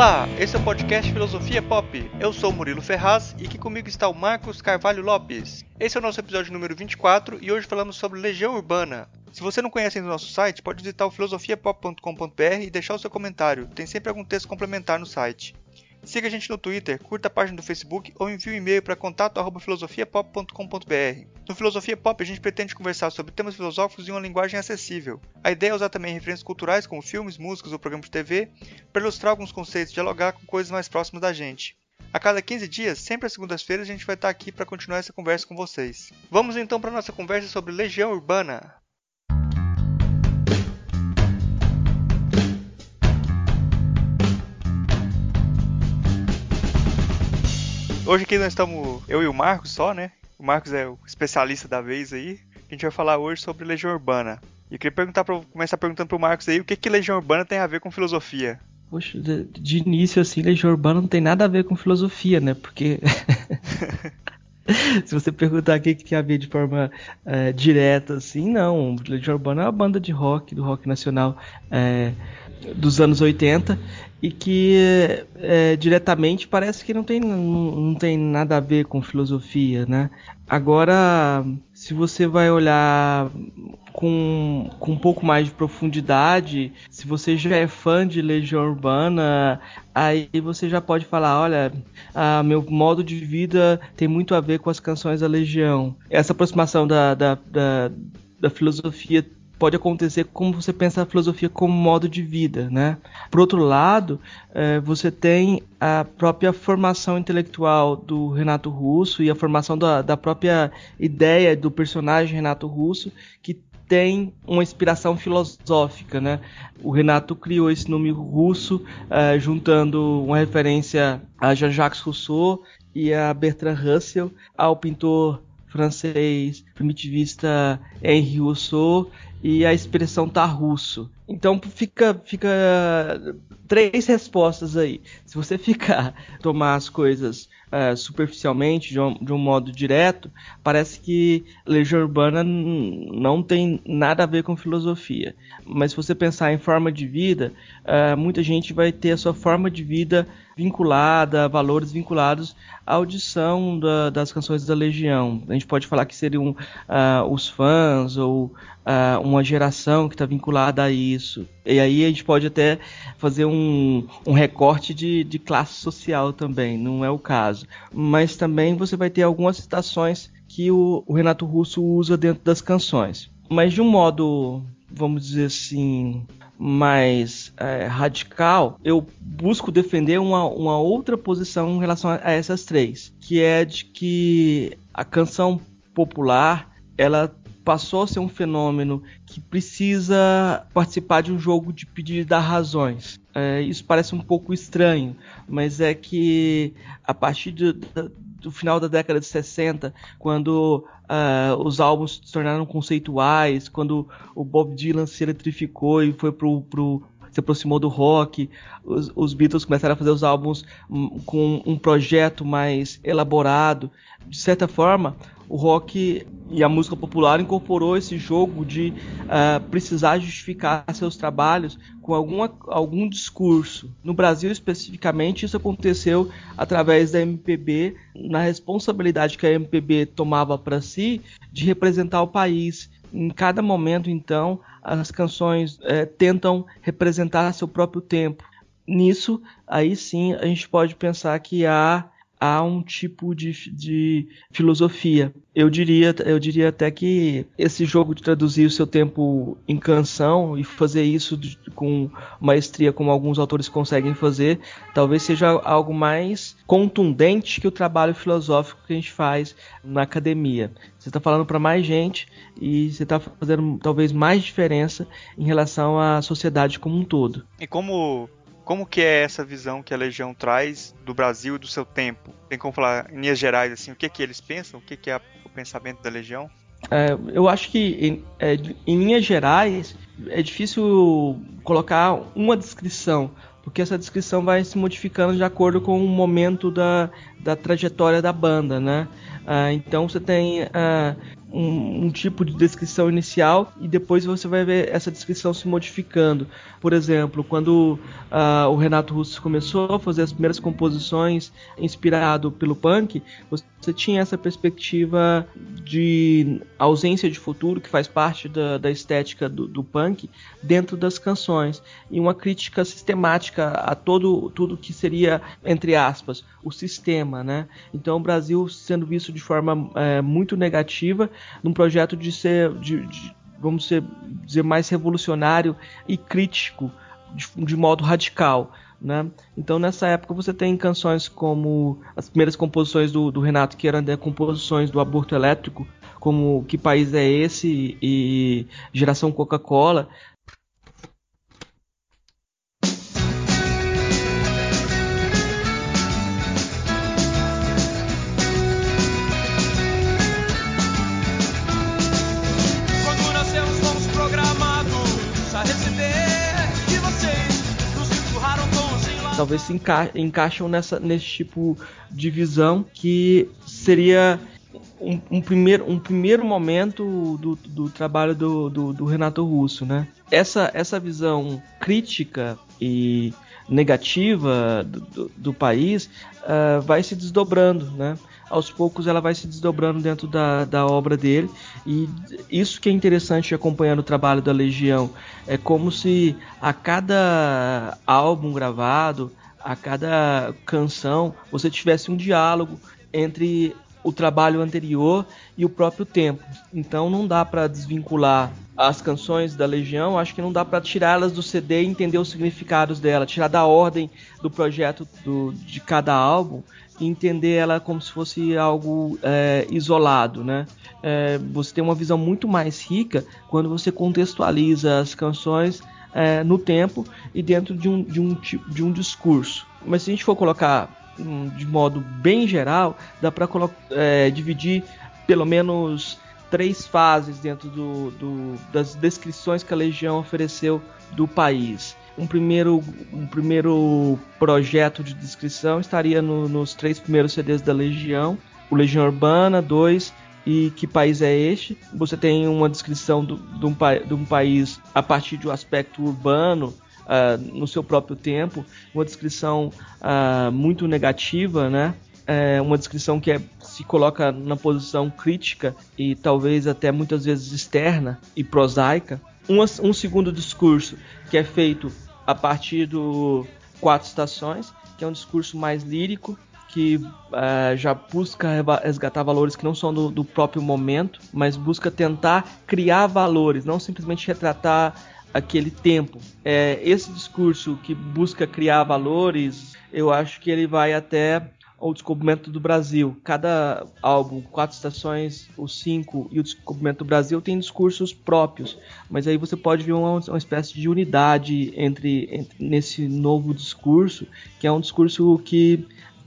Olá, esse é o podcast Filosofia Pop. Eu sou Murilo Ferraz e aqui comigo está o Marcos Carvalho Lopes. Esse é o nosso episódio número 24 e hoje falamos sobre Legião Urbana. Se você não conhece ainda o nosso site, pode visitar o filosofiapop.com.br e deixar o seu comentário. Tem sempre algum texto complementar no site. Siga a gente no Twitter, curta a página do Facebook ou envie um e-mail para contato@filosofiapop.com.br. No Filosofia Pop a gente pretende conversar sobre temas filosóficos em uma linguagem acessível. A ideia é usar também referências culturais como filmes, músicas ou programas de TV para ilustrar alguns conceitos e dialogar com coisas mais próximas da gente. A cada 15 dias, sempre às segundas-feiras, a gente vai estar aqui para continuar essa conversa com vocês. Vamos então para nossa conversa sobre Legião Urbana. Hoje aqui nós estamos, eu e o Marcos só, né? O Marcos é o especialista da vez aí. A gente vai falar hoje sobre Legião Urbana. E eu queria perguntar pra, começar perguntando pro Marcos aí o que, que Legião Urbana tem a ver com filosofia. Poxa, de, de início assim, Legião Urbana não tem nada a ver com filosofia, né? Porque se você perguntar o que, que tem a ver de forma é, direta, assim, não. Legião Urbana é uma banda de rock, do rock nacional é, dos anos 80 e que é, diretamente parece que não tem, não, não, tem nada a ver com filosofia, né? Agora, se você vai olhar com, com um pouco mais de profundidade, se você já é fã de Legião Urbana, aí você já pode falar, olha, a, meu modo de vida tem muito a ver com as canções da Legião. Essa aproximação da, da, da, da filosofia pode acontecer como você pensa a filosofia como modo de vida, né? Por outro lado, é, você tem a própria formação intelectual do Renato Russo e a formação da, da própria ideia do personagem Renato Russo que tem uma inspiração filosófica, né? O Renato criou esse nome russo, uh, juntando uma referência a Jean-Jacques Rousseau e a Bertrand Russell, ao pintor francês primitivista Henri Rousseau e a expressão tá russo. Então fica, fica três respostas aí. Se você ficar tomar as coisas uh, superficialmente, de um, de um, modo direto, parece que Legião Urbana não tem nada a ver com filosofia. Mas se você pensar em forma de vida, uh, muita gente vai ter a sua forma de vida vinculada, valores vinculados à audição da, das canções da Legião. A gente pode falar que seriam uh, os fãs ou uh, uma geração que está vinculada a isso. E aí a gente pode até fazer um, um recorte de, de classe social também, não é o caso. Mas também você vai ter algumas citações que o, o Renato Russo usa dentro das canções. Mas de um modo, vamos dizer assim, mais é, radical, eu busco defender uma, uma outra posição em relação a essas três, que é de que a canção popular ela passou a ser um fenômeno que precisa participar de um jogo de pedir dar razões. É, isso parece um pouco estranho, mas é que a partir de, de, do final da década de 60, quando uh, os álbuns se tornaram conceituais, quando o Bob Dylan se eletrificou e foi pro, pro se aproximou do rock, os, os, Beatles começaram a fazer os álbuns com um projeto mais elaborado. De certa forma, o rock e a música popular incorporou esse jogo de uh, precisar justificar seus trabalhos com alguma, algum discurso. No Brasil, especificamente, isso aconteceu através da MPB, na responsabilidade que a MPB tomava para si de representar o país. Em cada momento, então, as canções é, tentam representar seu próprio tempo. Nisso, aí sim, a gente pode pensar que há há um tipo de, de filosofia. Eu diria, eu diria até que esse jogo de traduzir o seu tempo em canção e fazer isso de, com maestria, como alguns autores conseguem fazer, talvez seja algo mais contundente que o trabalho filosófico que a gente faz na academia. Você está falando para mais gente e você está fazendo talvez mais diferença em relação à sociedade como um todo. E como como que é essa visão que a Legião traz do Brasil e do seu tempo? Tem como falar em linhas gerais assim, o que que eles pensam, o que que é o pensamento da Legião? É, eu acho que em, é, em linhas gerais é difícil colocar uma descrição, porque essa descrição vai se modificando de acordo com o momento da, da trajetória da banda, né? Ah, então você tem ah, um, um, tipo de descrição inicial e depois você vai ver essa descrição se modificando. Por exemplo, quando uh, o Renato Russo começou a fazer as primeiras composições inspirado pelo punk, você tinha essa perspectiva de ausência de futuro que faz parte da, da estética do, do, punk dentro das canções e uma crítica sistemática a todo tudo que seria entre aspas o sistema, né? Então o Brasil sendo visto de forma é, muito negativa num projeto de ser, de, de, vamos dizer, mais revolucionário e crítico de, de modo radical. Né? Então nessa época você tem canções como as primeiras composições do, do Renato que eram composições do aborto elétrico, como Que País é Esse e Geração Coca-Cola, talvez se enca encaixam nessa, nesse tipo de visão que seria um, um, primeiro, um primeiro momento do, do trabalho do, do, do, Renato Russo, né? Essa, essa visão crítica e negativa do, do país uh, vai se desdobrando, né? Aos poucos ela vai se desdobrando dentro da, da obra dele e isso que é interessante acompanhando o trabalho da Legião é como se a cada álbum gravado a cada canção você tivesse um diálogo entre o trabalho anterior e o próprio tempo. Então não dá para desvincular as canções da Legião, acho que não dá para tirá-las do CD e entender os significados dela, tirar da ordem do projeto do, de cada álbum entender ela como se fosse algo é, isolado, né? É, você tem uma visão muito mais rica quando você contextualiza as canções é, no tempo e dentro de um, de, um, de um discurso. Mas se a gente for colocar de modo bem geral, dá para é, dividir pelo menos três fases dentro do, do, das descrições que a Legião ofereceu do país. Um primeiro, um primeiro projeto de descrição estaria no, nos três primeiros CDs da Legião, o Legião Urbana 2 e Que País é Este. Você tem uma descrição do, de, um, de um país a partir de um aspecto urbano, uh, no seu próprio tempo, uma descrição uh, muito negativa, né? É uma descrição que é, se coloca na posição crítica e talvez até muitas vezes externa e prosaica. Um, um segundo discurso que é feito a partir do Quatro Estações, que é um discurso mais lírico, que uh, já busca resgatar valores que não são do, do, próprio momento, mas busca tentar criar valores, não simplesmente retratar aquele tempo. É, esse discurso que busca criar valores, eu acho que ele vai até o descobrimento do Brasil. Cada álbum, quatro estações, os cinco e o descobrimento do Brasil tem discursos próprios, mas aí você pode ver uma, uma espécie de unidade entre, entre, nesse novo discurso, que é um discurso que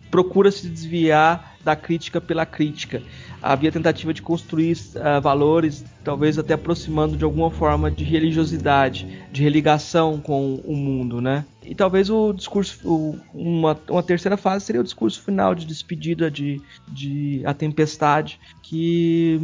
procura se desviar da crítica pela crítica. Havia tentativa de construir uh, valores, talvez até aproximando de alguma forma de religiosidade, de religação com o mundo, né? E talvez o discurso, o, uma, uma terceira fase seria o discurso final de despedida de, de A Tempestade, que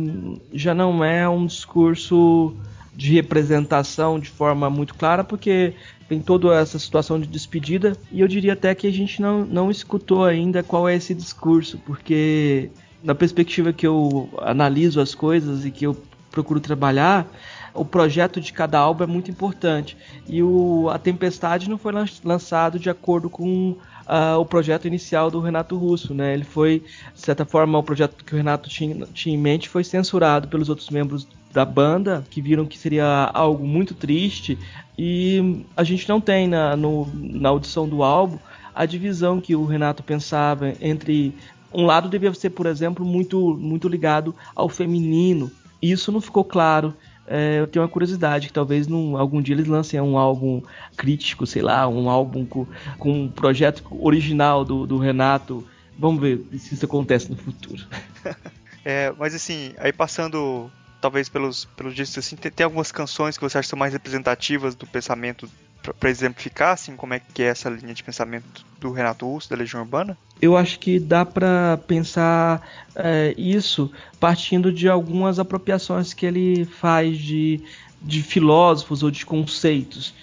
já não é um discurso de representação de forma muito clara, porque tem toda essa situação de despedida e eu diria até que a gente não, não escutou ainda qual é esse discurso, porque na perspectiva que eu analiso as coisas e que eu procuro trabalhar, o projeto de cada álbum é muito importante. E o, a Tempestade não foi lançado de acordo com uh, o projeto inicial do Renato Russo, né? Ele foi, de certa forma, o projeto que o Renato tinha, tinha em mente foi censurado pelos outros membros da banda, que viram que seria algo muito triste, e a gente não tem na, no, na audição do álbum a divisão que o Renato pensava entre um lado devia ser, por exemplo, muito, muito ligado ao feminino. Isso não ficou claro. É, eu tenho uma curiosidade que talvez num, algum dia eles lancem um álbum crítico, sei lá, um álbum com, com um projeto original do, do Renato. Vamos ver se isso acontece no futuro. É, mas assim, aí passando talvez pelos, pelos discos assim, tem, tem, algumas canções que você acha que são mais representativas do pensamento para exemplificar assim como é que é essa linha de pensamento do Renato Russo da Legião Urbana? Eu acho que dá para pensar é, isso partindo de algumas apropriações que ele faz de, de filósofos ou de conceitos.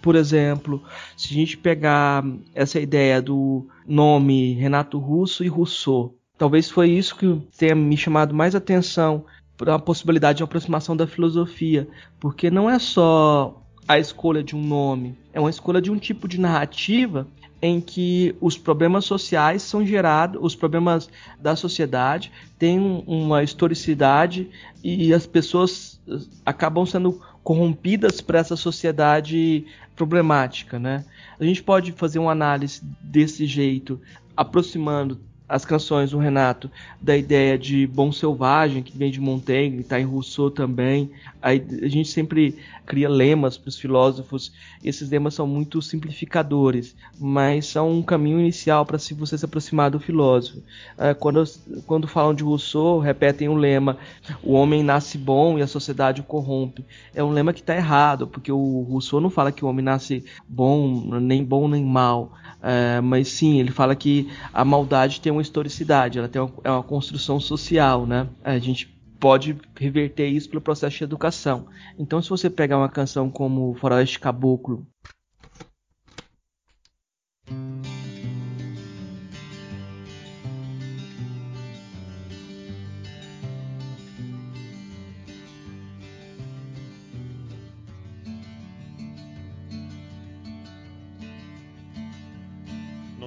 Por exemplo, se a gente pegar essa ideia do nome Renato Russo e Rousseau, talvez foi isso que tenha me chamado mais atenção para a possibilidade de aproximação da filosofia, porque não é só a escolha de um nome, é uma escolha de um tipo de narrativa em que os problemas sociais são gerados, os problemas da sociedade têm uma historicidade e as pessoas eh, acabam sendo corrompidas para essa sociedade problemática, né? A gente pode fazer uma análise desse jeito, aproximando as canções do Renato da ideia de bom selvagem, que vem de Montaigne, está em Rousseau também. Aí a gente sempre cria lemas para os filósofos. Esses lemas são muito simplificadores, mas são um caminho inicial para se você se aproximar do filósofo. É, quando, quando falam de Rousseau, repetem o lema: o homem nasce bom e a sociedade o corrompe. É um lema que está errado, porque o Rousseau não fala que o homem nasce bom, nem bom nem mal. É, mas sim, ele fala que a maldade tem uma historicidade, ela tem uma, é uma construção social, né? A gente pode reverter isso pelo processo de educação. Então, se você pegar uma canção como Faroeste Caboclo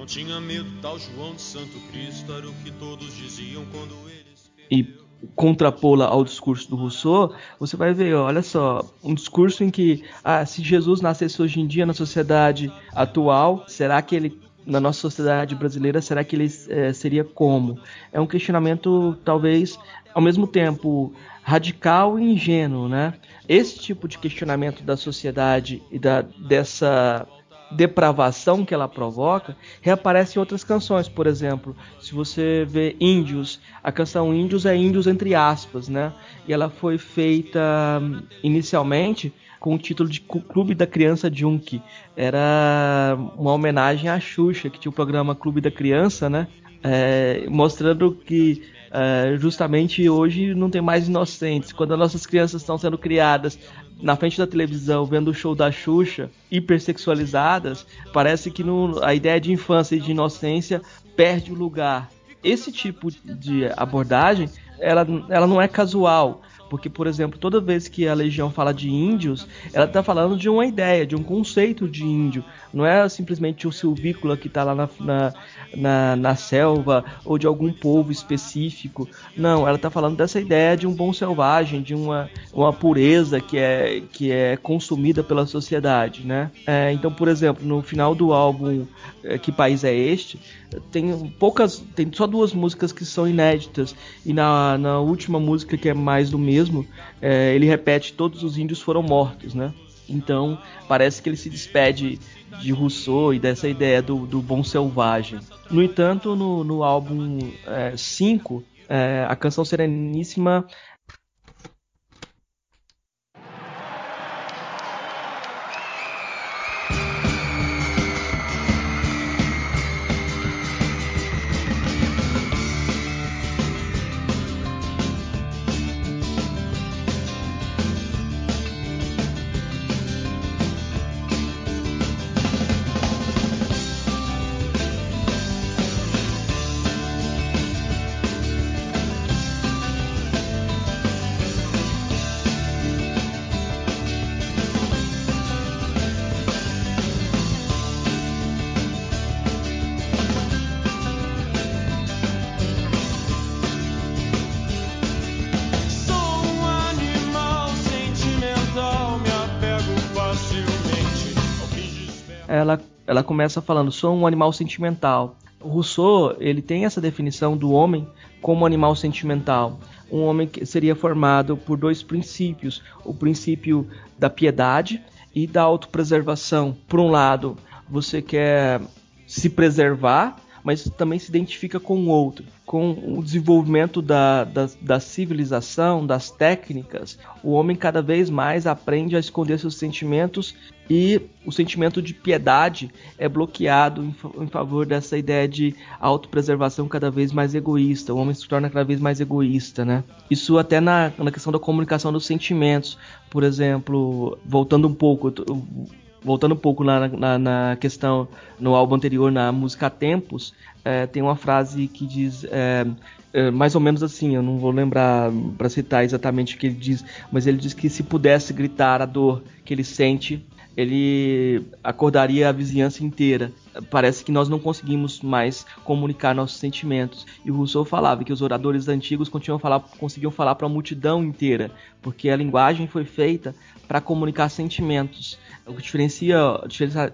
Não tinha medo, tal João de Santo Cristo era o que todos diziam quando eles. E contrapô-la ao discurso do Rousseau, você vai ver, olha só, um discurso em que, ah, se Jesus nascesse hoje em dia na sociedade atual, será que ele na nossa sociedade brasileira, será que ele é, seria como? É um questionamento, talvez, ao mesmo tempo radical e ingênuo, né? Esse tipo de questionamento da sociedade e da, dessa depravação que ela provoca reaparece em outras canções. Por exemplo, se você vê Índios, a canção Índios é Índios entre aspas, né? E ela foi feita hum, inicialmente com o título de Clube da Criança Junk. Era uma homenagem à Xuxa, que tinha o programa Clube da Criança, né? É, mostrando que é, justamente hoje não tem mais inocentes. Quando as nossas crianças estão sendo criadas na frente da televisão vendo o show da Xuxa, hipersexualizadas, parece que no, a ideia de infância e de inocência perde o lugar. Esse tipo de abordagem, ela, ela não é casual. Porque, por exemplo, toda vez que a Legião fala de índios, ela está falando de uma ideia, de um conceito de índio. Não é simplesmente o silvícola que está lá na, na, na, na, selva ou de algum povo específico. Não, ela está falando dessa ideia de um bom selvagem, de uma, uma pureza que é, que é consumida pela sociedade, né? É, então, por exemplo, no final do álbum é, Que País é Este? Tem poucas, tem só duas músicas que são inéditas e na, na última música que é mais do mesmo, é, ele repete todos os índios foram mortos, né? Então parece que ele se despede de Rousseau e dessa ideia do, do bom selvagem. No entanto, no, no álbum 5, é, é, a canção Sereníssima ela, começa falando: sou um animal sentimental. Rousseau ele tem essa definição do homem como animal sentimental. Um homem que seria formado por dois princípios: o princípio da piedade e da autopreservação. Por um lado, você quer se preservar, mas também se identifica com o outro. Com o desenvolvimento da, da, da civilização, das técnicas, o homem cada vez mais aprende a esconder seus sentimentos e o sentimento de piedade é bloqueado em, em, favor dessa ideia de autopreservação cada vez mais egoísta. O homem se torna cada vez mais egoísta, né? Isso até na, na questão da comunicação dos sentimentos. Por exemplo, voltando um pouco, voltando um pouco na, na, na, questão no álbum anterior, na música Tempos, é, tem uma frase que diz é, é, mais ou menos assim, eu não vou lembrar para citar exatamente o que ele diz, mas ele diz que se pudesse gritar a dor que ele sente, ele acordaria a vizinhança inteira. Parece que nós não conseguimos mais comunicar nossos sentimentos. E o Rousseau falava que os oradores antigos continuam falar, conseguiam falar para a multidão inteira, porque a linguagem foi feita para comunicar sentimentos. O que diferencia,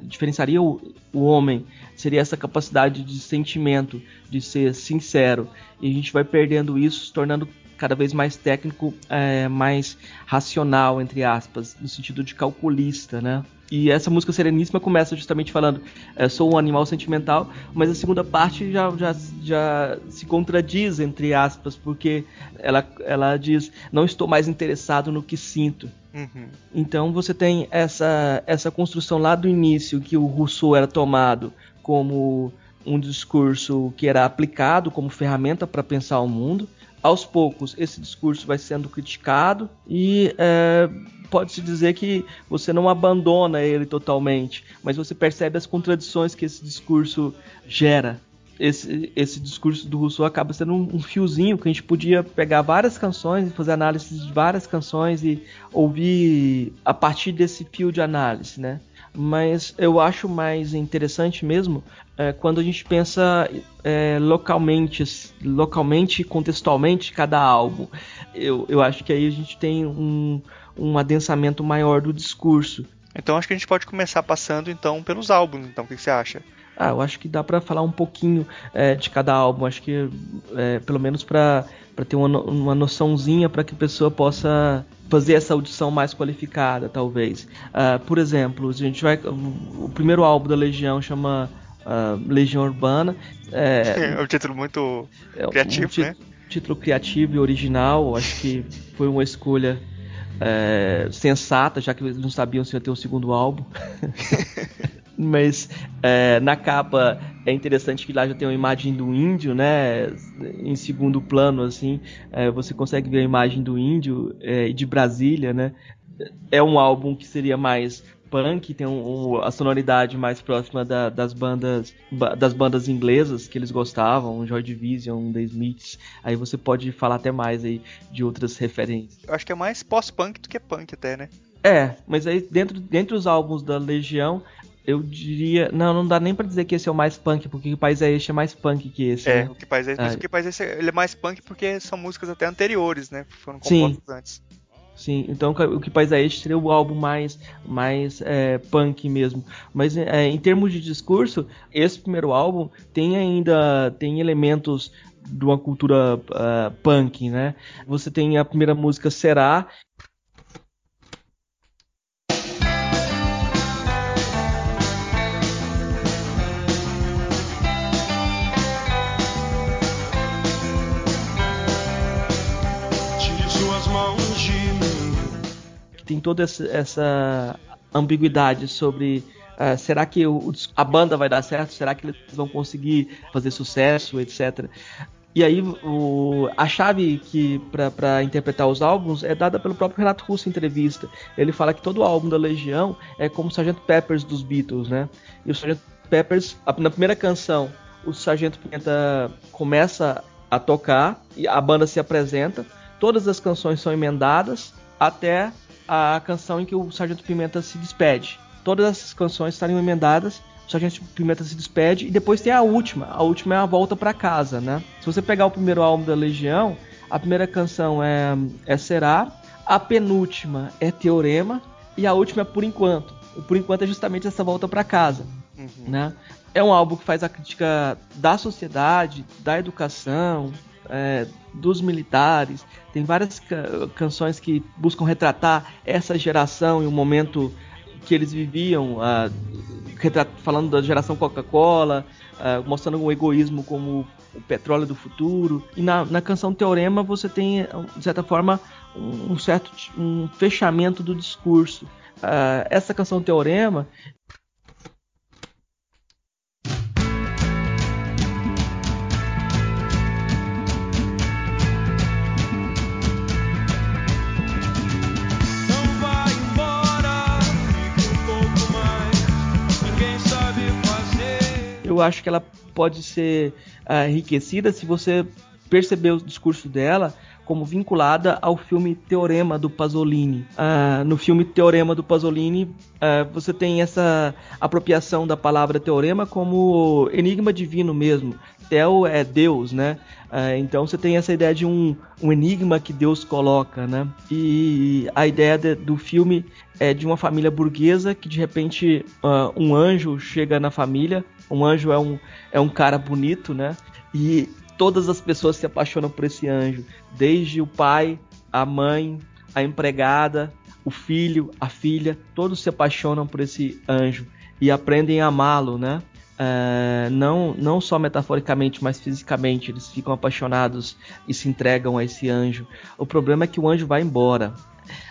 diferenciaria o, o homem seria essa capacidade de sentimento, de ser sincero. E a gente vai perdendo isso, se tornando cada vez mais técnico, é, mais racional, entre aspas, no sentido de calculista, né? E essa música Sereníssima começa justamente falando: é, sou um animal sentimental, mas a segunda parte já, já, já se contradiz, entre aspas, porque ela, ela diz: não estou mais interessado no que sinto. Uhum. Então você tem essa, essa construção lá do início que o Rousseau era tomado como um discurso que era aplicado como ferramenta para pensar o mundo aos poucos esse discurso vai sendo criticado e é, pode-se dizer que você não abandona ele totalmente, mas você percebe as contradições que esse discurso gera. Esse, esse discurso do Rousseau acaba sendo um, um fiozinho que a gente podia pegar várias canções e fazer análise de várias canções e ouvir a partir desse fio de análise, né? mas eu acho mais interessante mesmo é, quando a gente pensa é, localmente, localmente contextualmente cada álbum. Eu, eu acho que aí a gente tem um, um adensamento maior do discurso. Então acho que a gente pode começar passando então pelos álbuns. Então o que, que você acha? Ah, eu acho que dá para falar um pouquinho é, de cada álbum. Acho que é, pelo menos para ter uma, uma noçãozinha para que a pessoa possa fazer essa audição mais qualificada, talvez. Uh, por exemplo, a gente vai, o primeiro álbum da Legião chama uh, Legião Urbana. É, é um título muito é criativo, um né? Título criativo e original. Acho que foi uma escolha é, sensata, já que eles não sabiam se ia ter um segundo álbum. Mas é, na capa é interessante que lá já tem uma imagem do índio, né? Em segundo plano, assim, é, você consegue ver a imagem do índio é, e de Brasília, né? É um álbum que seria mais punk, tem um, um, a sonoridade mais próxima da, das bandas das bandas inglesas que eles gostavam, Joy Division, The Smiths. Aí você pode falar até mais aí de outras referências. Eu acho que é mais pós-punk do que punk até, né? É, mas aí dentro, dentro dos álbuns da Legião, eu diria. Não, não dá nem pra dizer que esse é o mais punk, porque o País é Este é mais punk que esse. É, né? o que País é Este, ah. o que País é Este ele é mais punk porque são músicas até anteriores, né? Foram compostas Sim. antes. Sim, então o que País é Este seria o álbum mais, mais é, punk mesmo. Mas é, em termos de discurso, esse primeiro álbum tem ainda tem elementos de uma cultura uh, punk, né? Você tem a primeira música Será, tem toda essa ambiguidade sobre uh, será que o, a banda vai dar certo? Será que eles vão conseguir fazer sucesso, etc. E aí o, a chave que para interpretar os álbuns é dada pelo próprio Renato Russo em entrevista. Ele fala que todo álbum da Legião é como o Sgt. Peppers dos Beatles, né? E o Sgt. Peppers, na primeira canção, o Sargento Pimenta começa a tocar e a banda se apresenta. Todas as canções são emendadas até a canção em que o Sargento Pimenta se despede. Todas essas canções estariam emendadas. O Sargento Pimenta se despede e depois tem a última. A última é a volta para casa, né? Se você pegar o primeiro álbum da Legião, a primeira canção é, é Será, a penúltima é Teorema e a última é Por Enquanto. O Por Enquanto é justamente essa volta para casa, uhum. né? É um álbum que faz a crítica da sociedade, da educação, é, dos militares. Tem várias ca canções que buscam retratar essa geração e o momento que eles viviam, falando da geração Coca-Cola, uh, mostrando o egoísmo como o petróleo do futuro. E na, na canção Teorema você tem, de certa forma, um, certo um fechamento do discurso. Uh, essa canção Teorema eu acho que ela pode ser uh, enriquecida se você perceber o discurso dela como vinculada ao filme Teorema do Pasolini. Uh, no filme Teorema do Pasolini, uh, você tem essa apropriação da palavra teorema como enigma divino mesmo. Theo é Deus, né? Uh, então você tem essa ideia de um, um, enigma que Deus coloca, né? E a ideia de, do filme é de uma família burguesa que de repente um anjo chega na família. Um anjo é um, é um cara bonito, né? E todas as pessoas se apaixonam por esse anjo, desde o pai, a mãe, a empregada, o filho, a filha, todos se apaixonam por esse anjo e aprendem a amá-lo, né? Uh, não, não só metaforicamente, mas fisicamente, eles ficam apaixonados e se entregam a esse anjo. O problema é que o anjo vai embora.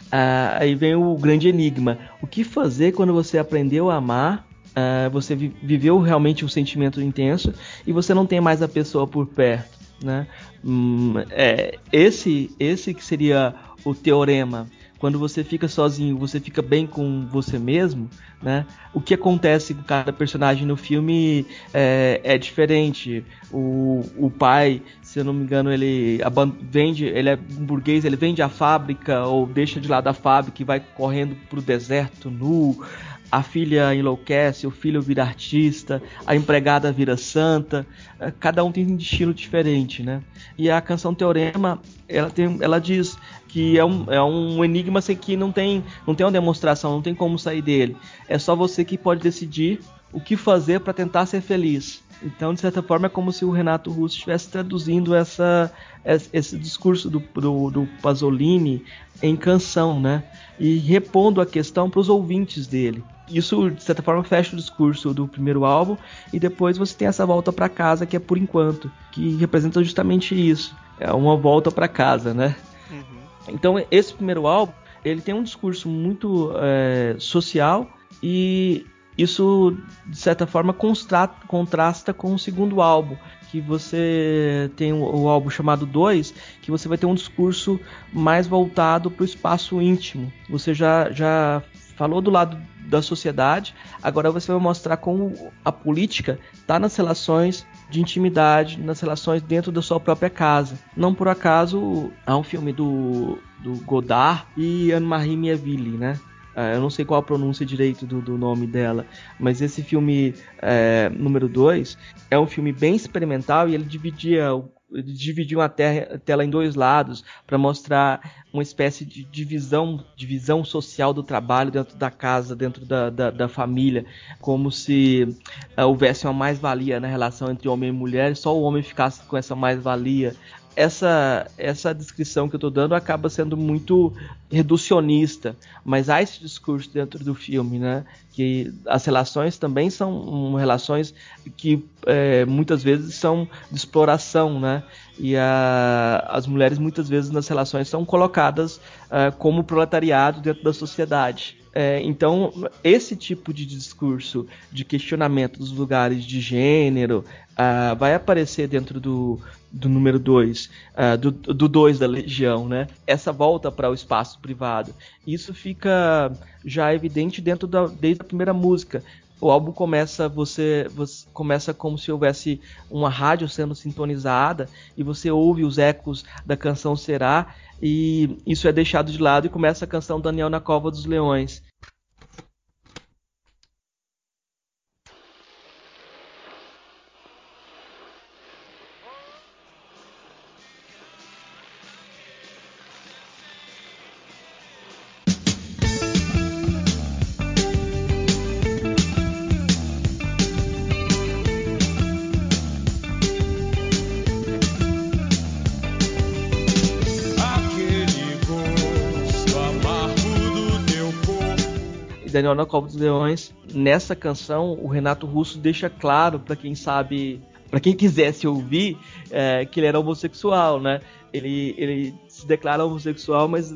Uh, aí vem o grande enigma: o que fazer quando você aprendeu a amar Uh, você vi viveu realmente um sentimento intenso e você não tem mais a pessoa por perto, né? Hum, é, esse, esse que seria o teorema. Quando você fica sozinho, você fica bem com você mesmo, né? O que acontece com cada personagem no filme é, é diferente. O, o pai, se eu não me engano, ele vende, ele é um burguês, ele vende a fábrica ou deixa de lado a fábrica e vai correndo pro deserto nu a filha enlouquece, o filho vira artista, a empregada vira santa, é, cada um tem um destino diferente, né? E a canção Teorema, ela, tem, ela diz que é um, é um enigma assim, que não tem, não tem uma demonstração, não tem como sair dele. É só você que pode decidir o que fazer para tentar ser feliz. Então, de certa forma, é como se o Renato Russo estivesse traduzindo essa, esse discurso do, do, do Pasolini em canção, né? E repondo a questão para os ouvintes dele isso, de certa forma, fecha o discurso do primeiro álbum, e depois você tem essa volta para casa, que é por enquanto, que representa justamente isso. É uma volta para casa, né? Então, esse primeiro álbum, ele tem um discurso muito é, social e isso, de certa forma, contrasta com o segundo álbum, que você tem o, o álbum chamado 2, que você vai ter um discurso mais voltado para o espaço íntimo. Você já, já falou do lado da sociedade, agora você vai mostrar como a política está nas relações de intimidade, nas relações dentro da sua própria casa. Não por acaso há um filme do, do Godard e Anne-Marie Mieville, né? É, eu não sei qual a pronúncia direito do, do nome dela, mas esse filme é, número 2 é um filme bem experimental e ele dividia o dividiu a tela em dois lados para mostrar uma espécie de divisão, divisão social do trabalho dentro da casa, dentro da, da, da família, como se uh, houvesse uma mais-valia na relação entre homem e mulher, só o homem ficasse com essa mais-valia essa, essa descrição que eu estou dando acaba sendo muito reducionista, mas há esse discurso dentro do filme, né? Que as relações também são relações que é, muitas vezes são de exploração, né? E a, as mulheres muitas vezes nas relações são colocadas uh, como proletariado dentro da sociedade. É, então, esse tipo de discurso de questionamento dos lugares de gênero uh, vai aparecer dentro do, do número 2, uh, ah, do 2 da Legião, né? Essa volta para o espaço privado. Isso fica já evidente dentro da desde a primeira música. O álbum começa você, você começa como se houvesse uma rádio sendo sintonizada e você ouve os ecos da canção Será e isso é deixado de lado e começa a canção Daniel na Cova dos Leões. Na Cova dos Leões, nessa canção, o Renato Russo deixa claro para quem sabe, para quem quisesse ouvir, é, que ele era homossexual, né? Ele, ele se declara homossexual, mas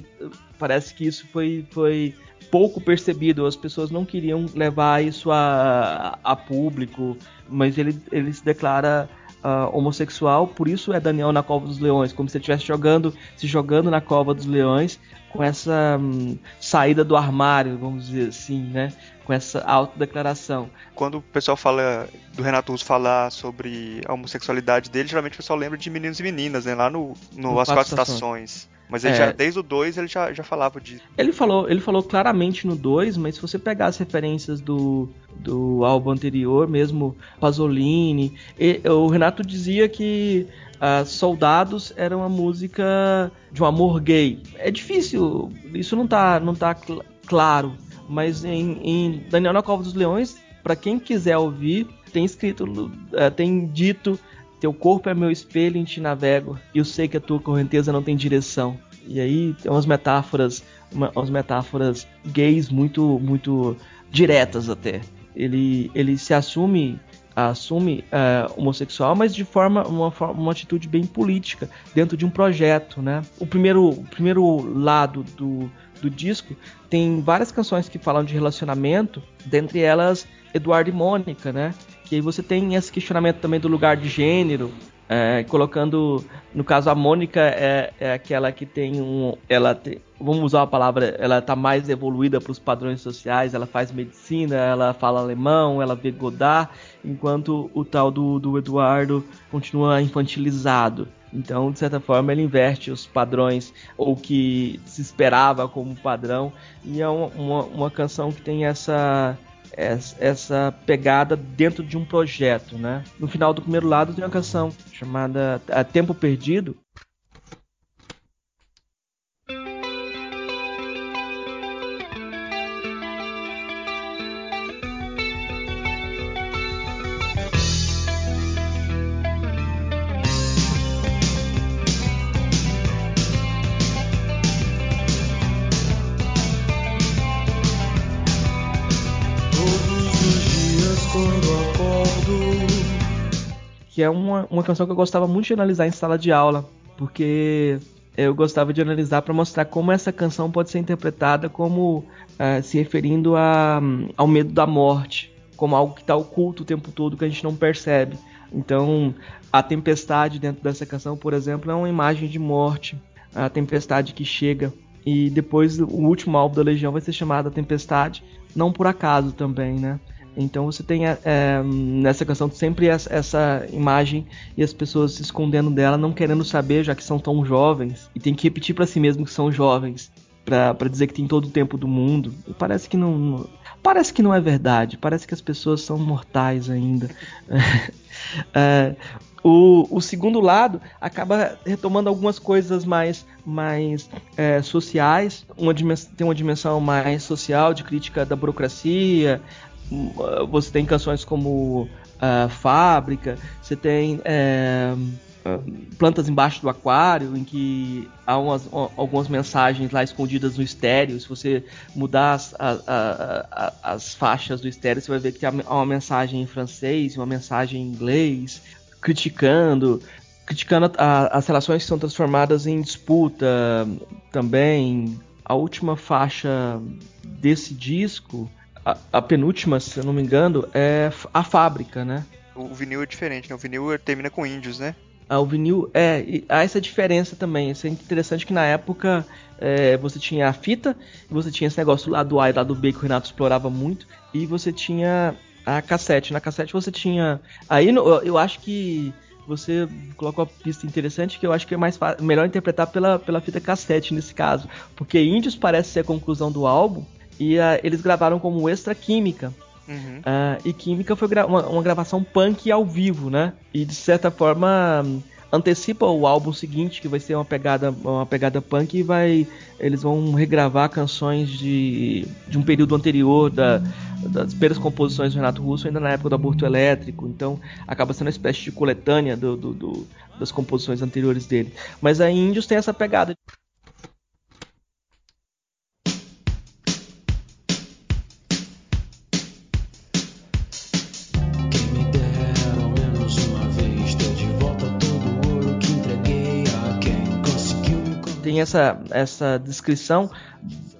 parece que isso foi, foi pouco percebido. As pessoas não queriam levar isso a, a público, mas ele, ele se declara uh, homossexual, por isso é Daniel na Cova dos Leões, como se ele estivesse jogando, se jogando na Cova dos Leões com essa um, saída do armário, vamos dizer assim, né? Com essa autodeclaração. Quando o pessoal fala do Renato Russo falar sobre a homossexualidade dele, geralmente o pessoal lembra de meninos e meninas, né? Lá no, no, no As Quatro Estações. estações. Mas ele é. já, desde o 2 ele já, já falava disso. Ele falou, ele falou claramente no 2, mas se você pegar as referências do, do álbum anterior, mesmo Pasolini, e, o Renato dizia que uh, Soldados era uma música de um amor gay. É difícil, isso não tá, não tá cl claro, mas em, em Daniel na Cova dos Leões, para quem quiser ouvir, tem escrito, uh, tem dito teu corpo é meu espelho, em ti navego, e eu sei que a tua correnteza não tem direção. E aí tem umas metáforas, uma, umas metáforas gays muito, muito diretas até. Ele, ele se assume assume uh, homossexual, mas de forma uma, uma atitude bem política dentro de um projeto, né? O primeiro, o primeiro lado do, do disco tem várias canções que falam de relacionamento, dentre elas Eduardo e Mônica, né? Que você tem esse questionamento também do lugar de gênero, é, colocando, no caso, a Mônica é, é aquela que tem um. Ela tem, vamos usar a palavra, ela está mais evoluída para os padrões sociais, ela faz medicina, ela fala alemão, ela vê Godard, enquanto o tal do, do Eduardo continua infantilizado. Então, de certa forma, ele inverte os padrões, ou que se esperava como padrão, e é uma, uma, uma canção que tem essa essa pegada dentro de um projeto, né? No final do primeiro lado tem uma canção chamada Tempo Perdido, é uma, uma canção que eu gostava muito de analisar em sala de aula, porque eu gostava de analisar para mostrar como essa canção pode ser interpretada como uh, se referindo a, ao medo da morte, como algo que está oculto o tempo todo que a gente não percebe. Então, a tempestade dentro dessa canção, por exemplo, é uma imagem de morte, a tempestade que chega. E depois o último álbum da Legião vai ser chamado A Tempestade, não por acaso também, né? Então você tem é, nessa canção sempre essa imagem e as pessoas se escondendo dela, não querendo saber, já que são tão jovens, e tem que repetir para si mesmo que são jovens, para dizer que tem todo o tempo do mundo. E parece que não, parece que não é verdade, parece que as pessoas são mortais ainda. é, o, o, segundo lado acaba retomando algumas coisas mais, mais é, sociais, uma tem uma dimensão mais social, de crítica da burocracia, você tem canções como uh, Fábrica, você tem é, Plantas Embaixo do Aquário, em que há umas, algumas mensagens lá escondidas no estéreo. Se você mudar as, a, a, a, as faixas do estéreo, você vai ver que tem uma mensagem em francês, uma mensagem em inglês, criticando criticando as relações que são transformadas em disputa também. A última faixa desse disco a, a, penúltima, se eu não me engano, é a fábrica, né? O vinil é diferente, né? O vinil termina com índios, né? Ah, o vinil, é, há essa diferença também. Isso é interessante que na época é, você tinha a fita, e você tinha esse negócio lá do A e lá do B que o Renato explorava muito, e você tinha a cassete. Na cassete você tinha. Aí eu acho que você colocou uma pista interessante que eu acho que é mais melhor interpretar pela, pela fita cassete nesse caso. Porque Índios parece ser a conclusão do álbum, e uh, eles gravaram como extra Química. Uhum. Uh, e Química foi gra uma, uma, gravação punk ao vivo, né? E de certa forma antecipa o álbum seguinte, que vai ser uma pegada, uma pegada punk, e vai. Eles vão regravar canções de, de um período anterior da, das primeiras composições do Renato Russo, ainda na época do aborto elétrico. Então acaba sendo uma espécie de coletânea do, do, do das composições anteriores dele. Mas a Índios tem essa pegada. Tem essa, essa descrição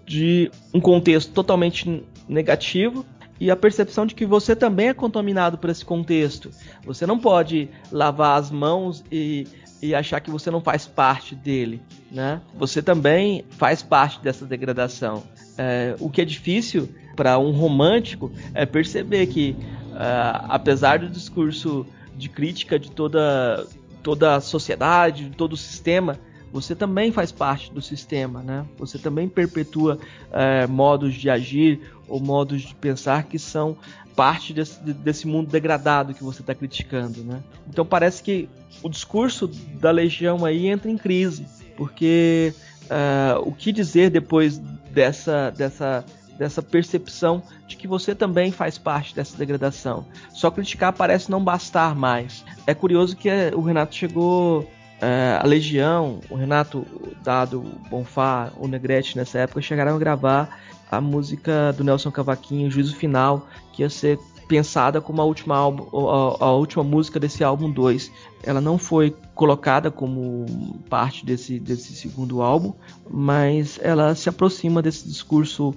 de um contexto totalmente negativo e a percepção de que você também é contaminado por esse contexto. Você não pode lavar as mãos e, e achar que você não faz parte dele, né? Você também faz parte dessa degradação. É, o que é difícil para um romântico é perceber que, uh, apesar do discurso de crítica de toda, toda a sociedade, de todo o sistema, você também faz parte do sistema, né? Você também perpetua é, modos de agir ou modos de pensar que são parte desse, desse mundo degradado que você está criticando, né? Então parece que o discurso da Legião aí entra em crise, porque uh, o que dizer depois dessa, dessa, dessa percepção de que você também faz parte dessa degradação? Só criticar parece não bastar mais. É curioso que o Renato chegou é, a Legião, o Renato Dado, Bonfá, o Negrete nessa época chegaram a gravar a música do Nelson Cavaquinho, Juízo Final, que ia ser pensada como a última, álbum, a, a última música desse álbum 2. Ela não foi colocada como parte desse, desse segundo álbum, mas ela se aproxima desse discurso uh,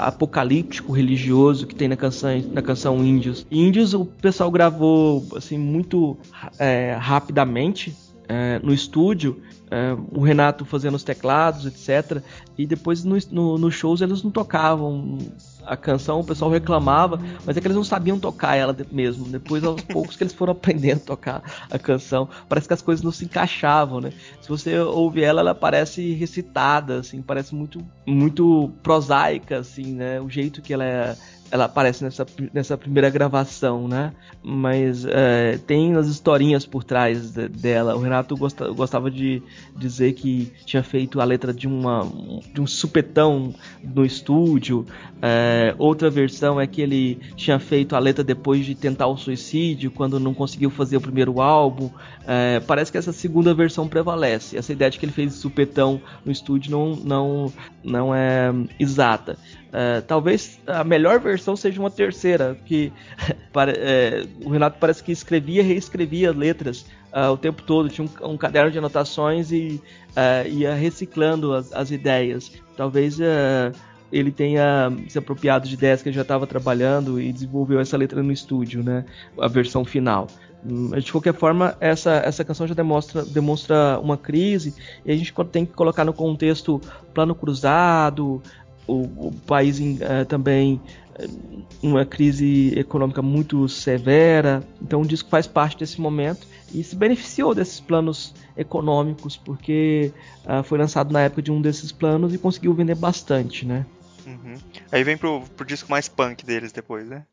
apocalíptico religioso que tem na canção, na canção Índios. Índios o pessoal gravou assim muito é, rapidamente é, no estúdio, é, o Renato fazendo os teclados, etc. E depois nos no, no shows eles não tocavam a canção, o pessoal reclamava, mas é que eles não sabiam tocar ela mesmo. Depois, aos poucos, que eles foram aprendendo a tocar a canção, parece que as coisas não se encaixavam, né? Se você ouve ela, ela parece recitada, assim, parece muito, muito prosaica, assim, né? O jeito que ela é ela aparece nessa, nessa primeira gravação, né? Mas é, tem as historinhas por trás de, dela. O Renato gosta, gostava de dizer que tinha feito a letra de, uma, de um supetão no estúdio. É, outra versão é que ele tinha feito a letra depois de tentar o suicídio, quando não conseguiu fazer o primeiro álbum. É, parece que essa segunda versão prevalece. Essa ideia de que ele fez supetão no estúdio não, não, não é exata. É, talvez a melhor versão seja uma terceira, que é, o Renato parece que escrevia e reescrevia letras uh, o tempo todo, tinha um, um, caderno de anotações e uh, ia reciclando as, as ideias. Talvez uh, ele tenha se apropriado de ideias que ele já estava trabalhando e desenvolveu essa letra no estúdio, né? A versão final. Hum, de qualquer forma, essa, essa canção já demonstra, demonstra uma crise e a gente tem que colocar no contexto plano cruzado, o, o país uh, também eh, uma crise econômica muito severa. Então o disco faz parte desse momento e se beneficiou desses planos econômicos porque uh, foi lançado na época de um desses planos e conseguiu vender bastante, né? Uhum. Aí vem pro, pro disco mais punk deles depois, né?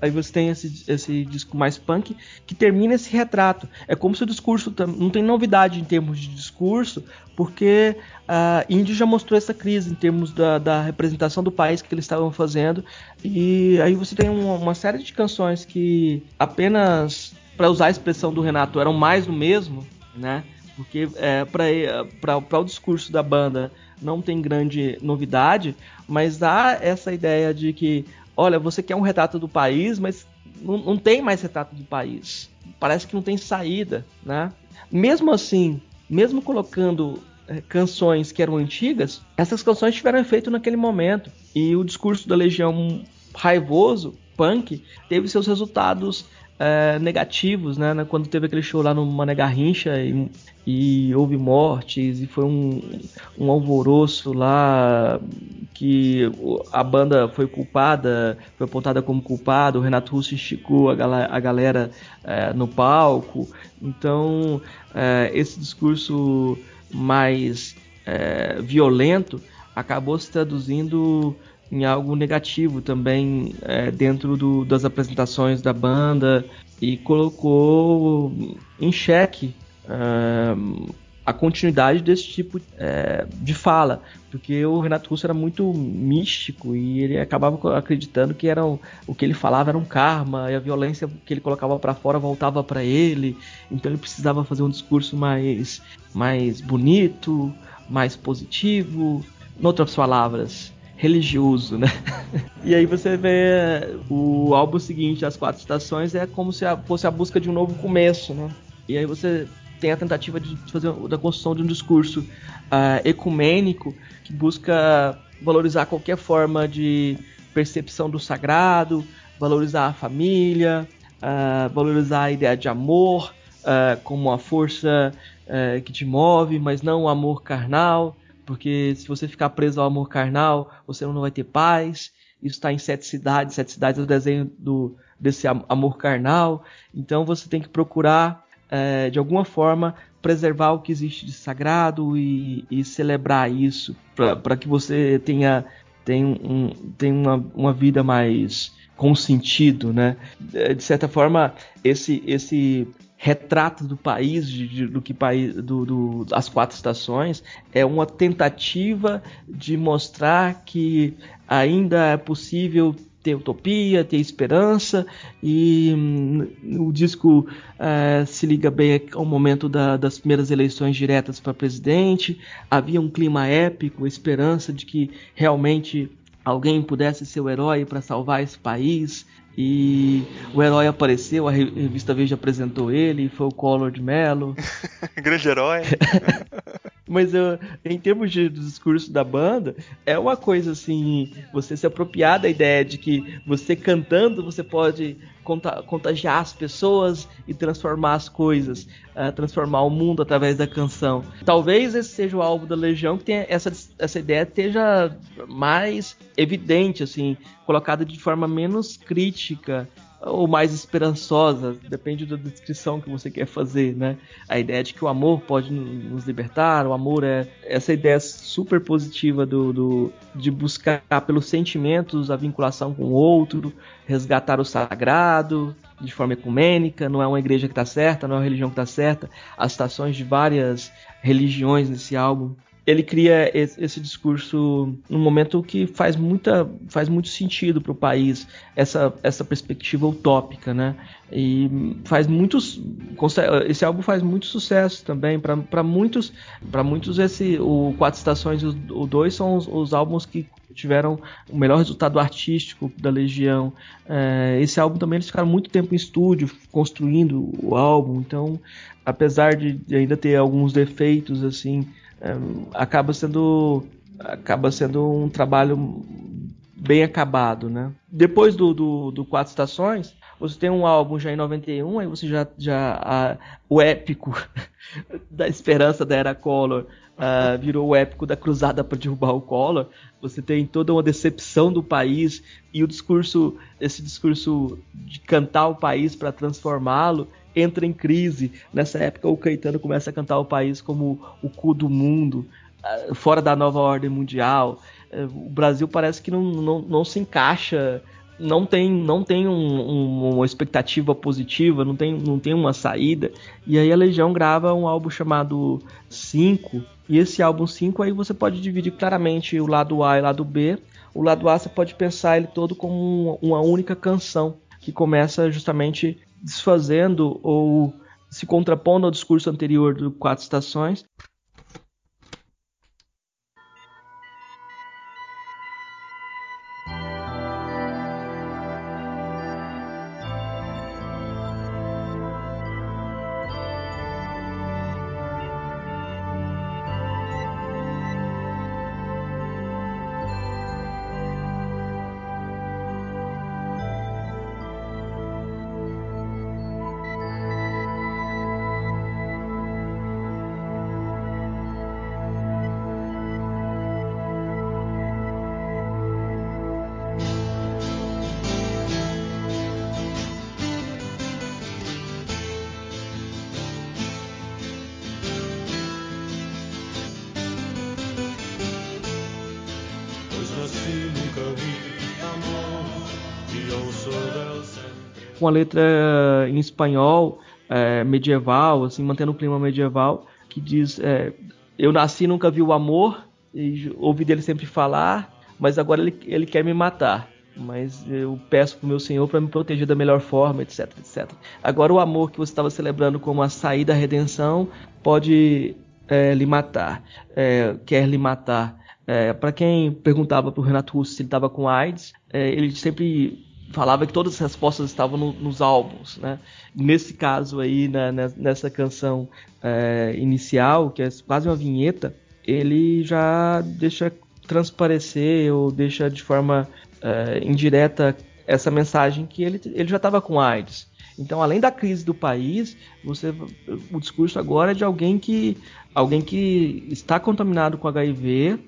Aí você tem esse, esse disco mais punk que termina esse retrato. É como se o discurso não tem novidade em termos de discurso, porque a uh, já mostrou essa crise em termos da, da representação do país que eles estavam fazendo. E aí você tem uma, uma série de canções que apenas, para usar a expressão do Renato, eram mais do mesmo, né? Porque é, para o discurso da banda não tem grande novidade, mas dá essa ideia de que olha, você quer um retrato do país, mas não, não tem mais retrato do país. Parece que não tem saída, né? Mesmo assim, mesmo colocando é, canções que eram antigas, essas canções tiveram efeito naquele momento. E o discurso da Legião raivoso, punk, teve seus resultados é, negativos, né, né? Quando teve aquele show lá no Mané Garrincha e, e houve mortes e foi um, um alvoroço lá que a banda foi culpada, foi apontada como culpada, o Renato Russo esticou a, galera, a galera é, no palco. Então, é, esse discurso mais é, violento acabou se traduzindo em algo negativo também é, dentro do, das apresentações da banda e colocou em xeque uh, a continuidade desse tipo é, de fala, porque o Renato Russo era muito místico e ele acabava acreditando que era um, o que ele falava era um karma e a violência que ele colocava para fora voltava para ele, então ele precisava fazer um discurso mais mais bonito, mais positivo, em outras palavras, religioso, né? e aí você vê o álbum seguinte, As Quatro Estações, é como se fosse a busca de um novo começo, né? E aí você tem a tentativa de fazer da construção de um discurso uh, ecumênico que busca valorizar qualquer forma de percepção do sagrado, valorizar a família, uh, valorizar a ideia de amor uh, como a força que te move, mas não o amor carnal, porque se você ficar preso ao amor carnal, você não vai ter paz. Isso está em Sete Cidades. Sete Cidades é o desenho do, desse amor carnal. Então você tem que procurar é, de alguma forma, preservar o que existe de sagrado e, e celebrar isso, para que você tenha, tenha, um, tenha uma, uma vida mais com sentido, né? É, de certa forma, esse, esse retrato do país, de, de, do que país, do, do, das quatro estações, é uma tentativa de mostrar que ainda é possível ter utopia, ter esperança, e hum, o disco uh, se liga bem ao momento da, das primeiras eleições diretas para presidente. Havia um clima épico, esperança de que realmente alguém pudesse ser o herói para salvar esse país. E o herói apareceu, a revista Veja apresentou ele, foi o Collor de Mello. Grande herói. Mas eu, em termos de discurso da banda, é uma coisa assim, você se apropriar da ideia de que você cantando você pode contagiar as pessoas e transformar as coisas, uh, transformar o mundo através da canção. Talvez esse seja o álbum da Legião que tenha essa, essa ideia esteja mais evidente, assim, colocada de forma menos crítica ou mais esperançosa, depende da descrição que você quer fazer, né? A ideia de que o amor pode nos libertar, o amor é essa ideia super positiva do, do de buscar pelos sentimentos a vinculação com o outro, resgatar o sagrado de forma ecumênica, não é uma igreja que está certa, não é uma religião que está certa, as citações de várias religiões nesse álbum ele cria esse, discurso num momento que faz, muita, faz muito sentido para o país, essa, essa perspectiva utópica, né? E faz muitos. Esse álbum faz muito sucesso também. Para muitos, para muitos esse, o Quatro Estações e o Dois são os, os álbuns que tiveram o melhor resultado artístico da Legião. É, esse álbum também eles ficaram muito tempo em estúdio construindo o álbum, então apesar de ainda ter alguns defeitos assim acaba sendo acaba sendo um trabalho bem acabado, né? Depois do, do, do, Quatro Estações, você tem um álbum já em 91, aí você já, já a, o épico da esperança da Era Collor uh, virou o épico da cruzada para derrubar o Collor. Você tem toda uma decepção do país e o discurso, esse discurso de cantar o país para transformá-lo, entra em crise. Nessa época, o Caetano começa a cantar o país como o cu do mundo, ah, fora da nova ordem mundial. Eh, o Brasil parece que não, não, não se encaixa, não tem, não tem um, um, uma expectativa positiva, não tem, não tem uma saída. E aí a Legião grava um álbum chamado 5. E esse álbum 5 aí você pode dividir claramente o lado A e o lado B. O lado A você pode pensar ele todo como uma única canção que começa justamente desfazendo ou se contrapondo ao discurso anterior do Quatro Estações, Com a letra em espanhol, é, medieval, assim, mantendo o clima medieval, que diz: é, Eu nasci, nunca vi o amor, e ouvi dele sempre falar, mas agora ele, ele quer me matar. Mas eu peço pro meu Senhor para me proteger da melhor forma, etc, etc. Agora o amor que você estava celebrando como a saída, a redenção, pode é, lhe matar, quer lhe matar. É, para quem perguntava pro Renato Russo se ele estava com AIDS, é, ele sempre falava que todas as respostas estavam no, nos álbuns, né? Nesse caso aí, na, nessa canção é, inicial, que é quase uma vinheta, ele já deixa transparecer ou deixa de forma é, indireta essa mensagem que ele, ele já estava com AIDS. Então, além da crise do país, você, o discurso agora é de alguém que, alguém que está contaminado com HIV.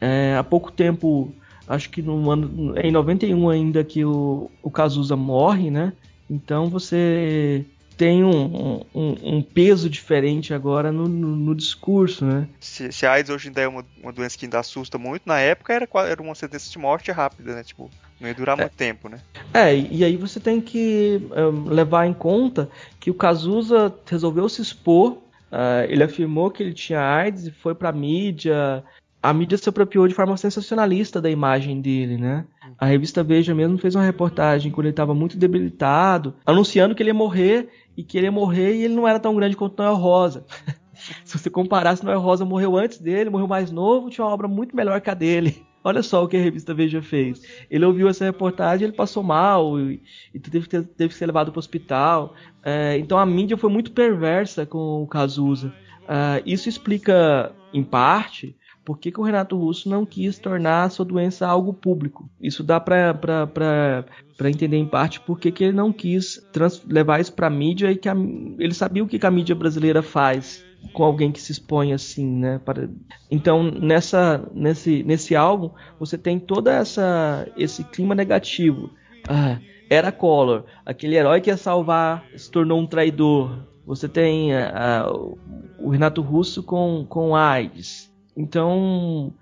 É, há pouco tempo, acho que no ano, em 91 ainda que o, o Cazuza morre, né? Então você tem um, um, um, peso diferente agora no, no, no discurso, né? Se, se, a AIDS hoje ainda é uma, uma, doença que ainda assusta muito, na época era, era uma sentença de morte rápida, né? Tipo, não ia durar é, muito tempo, né? É, e aí você tem que um, levar em conta que o Cazuza resolveu se expor, uh, ele afirmou que ele tinha AIDS e foi pra mídia, a mídia se apropriou de forma sensacionalista da imagem dele, né? A revista Veja mesmo fez uma reportagem quando ele estava muito debilitado, anunciando que ele ia morrer e que ele ia morrer e ele não era tão grande quanto Noel Rosa. Se você comparasse, Noel Rosa morreu antes dele, morreu mais novo, tinha uma obra muito melhor que a dele. Olha só o que a revista Veja fez. Ele ouviu essa reportagem, ele passou mal e, e teve, teve, que ser levado para o hospital. É, então a mídia foi muito perversa com o Cazuza. É, isso explica, em parte, por que, que, o Renato Russo não quis tornar a sua doença algo público. Isso dá para entender em parte por que, que ele não quis levar isso para a mídia e que a, ele sabia o que, que, a mídia brasileira faz com alguém que se expõe assim, né? Para... Então nessa nesse nesse álbum você tem toda essa esse clima negativo. Ah, era Collor, aquele herói que ia salvar se tornou um traidor. Você tem uh, o Renato Russo com com AIDS então,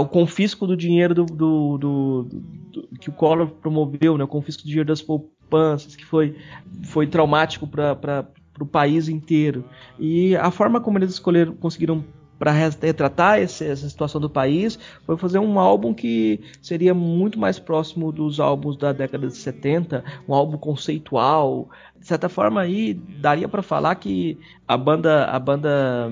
o confisco do dinheiro do, do, do, do, que o Collor promoveu, né, o confisco do dinheiro das poupanças, que foi, foi traumático para o país inteiro. E a forma como eles escolheram, conseguiram para retratar esse, essa situação do país foi fazer um álbum que seria muito mais próximo dos álbuns da década de 70, um álbum conceitual. De certa forma aí daria para falar que a banda a banda